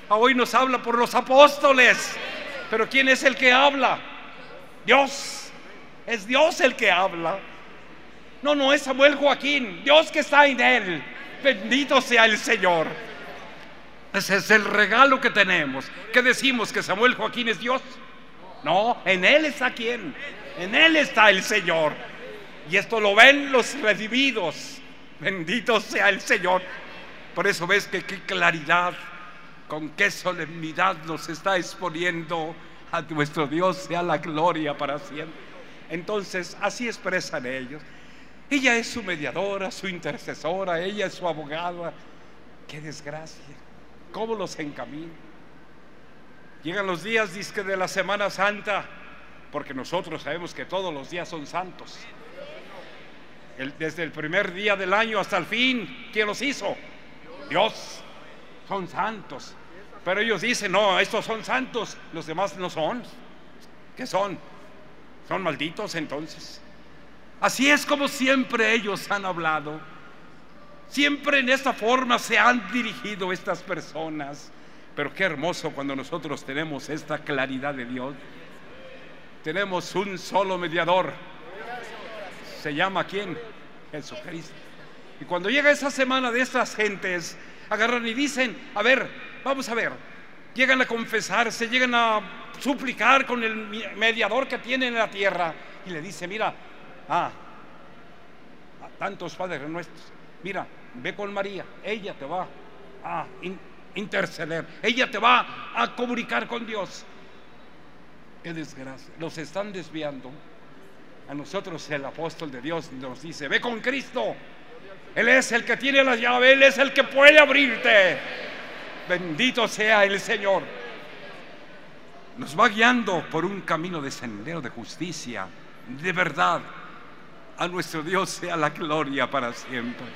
Hoy nos habla por los apóstoles. Pero ¿quién es el que habla? Dios. Es Dios el que habla. No, no es Samuel Joaquín, Dios que está en él. Bendito sea el Señor. Ese es el regalo que tenemos. ¿Qué decimos? ¿Que Samuel Joaquín es Dios? No, en él está quien. En él está el Señor. Y esto lo ven los redimidos. Bendito sea el Señor. Por eso ves que qué claridad, con qué solemnidad nos está exponiendo a nuestro Dios sea la gloria para siempre. Entonces, así expresan ellos. Ella es su mediadora, su intercesora, ella es su abogada. Qué desgracia. ¿Cómo los encamina? Llegan los días disque de la Semana Santa, porque nosotros sabemos que todos los días son santos. desde el primer día del año hasta el fin, ¿quién los hizo? Dios. Son santos. Pero ellos dicen, no, estos son santos, los demás no son. ¿Qué son? ¿Son malditos entonces? Así es como siempre ellos han hablado. Siempre en esta forma se han dirigido estas personas. Pero qué hermoso cuando nosotros tenemos esta claridad de Dios. Tenemos un solo mediador. ¿Se llama quién? Jesucristo. Y cuando llega esa semana de estas gentes, agarran y dicen, a ver, vamos a ver, llegan a confesarse, llegan a suplicar con el mediador que tiene en la tierra y le dice, mira, ah, tantos padres nuestros, mira, ve con María, ella te va a interceder, ella te va a comunicar con Dios. Qué desgracia, los están desviando. A nosotros el apóstol de Dios nos dice, ve con Cristo. Él es el que tiene la llave, Él es el que puede abrirte. Bendito sea el Señor. Nos va guiando por un camino de sendero de justicia, de verdad. A nuestro Dios sea la gloria para siempre.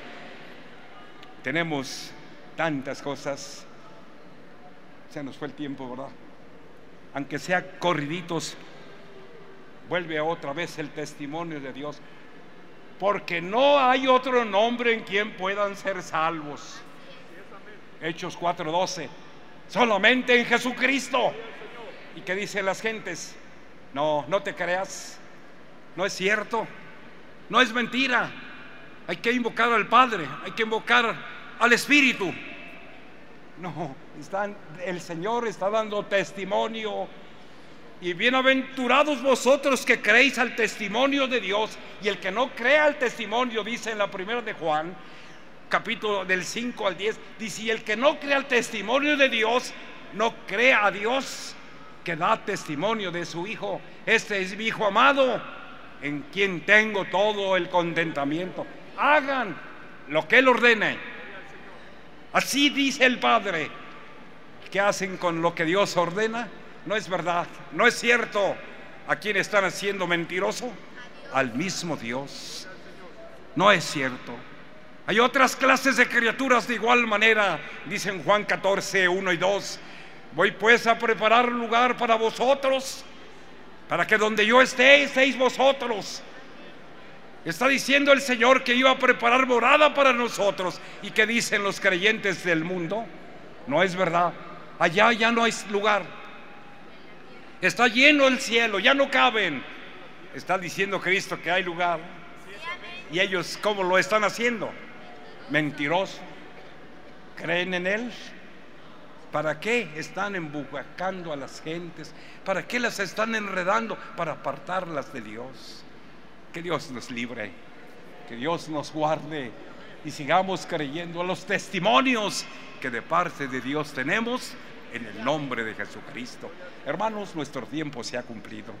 Tenemos tantas cosas. Se nos fue el tiempo, ¿verdad? Aunque sea corriditos, vuelve otra vez el testimonio de Dios. Porque no hay otro nombre en quien puedan ser salvos. Hechos 4:12. Solamente en Jesucristo. ¿Y qué dicen las gentes? No, no te creas. No es cierto. No es mentira. Hay que invocar al Padre, hay que invocar al Espíritu. No, están, el Señor está dando testimonio. Y bienaventurados vosotros que creéis al testimonio de Dios. Y el que no crea al testimonio, dice en la primera de Juan, capítulo del 5 al 10, dice, y el que no crea al testimonio de Dios, no crea a Dios que da testimonio de su Hijo. Este es mi Hijo amado, en quien tengo todo el contentamiento. Hagan lo que Él ordene. Así dice el Padre. ¿Qué hacen con lo que Dios ordena? No es verdad, no es cierto. ¿A quién están haciendo mentiroso? Al mismo Dios. No es cierto. Hay otras clases de criaturas de igual manera, dicen Juan 14, 1 y 2. Voy pues a preparar lugar para vosotros, para que donde yo esté, estéis vosotros. Está diciendo el Señor que iba a preparar morada para nosotros. ¿Y que dicen los creyentes del mundo? No es verdad. Allá ya no hay lugar. Está lleno el cielo, ya no caben. Está diciendo Cristo que hay lugar. ¿Y ellos cómo lo están haciendo? Mentiroso. ¿Creen en Él? ¿Para qué están embubacando a las gentes? ¿Para qué las están enredando? Para apartarlas de Dios. Que Dios nos libre, que Dios nos guarde y sigamos creyendo a los testimonios que de parte de Dios tenemos en el nombre de Jesucristo. Hermanos, nuestro tiempo se ha cumplido.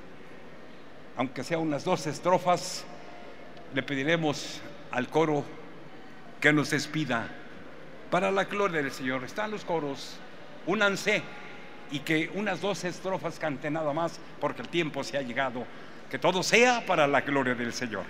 Aunque sea unas dos estrofas, le pediremos al coro que nos despida para la gloria del Señor. Están los coros, únanse y que unas dos estrofas cante nada más porque el tiempo se ha llegado. Que todo sea para la gloria del Señor.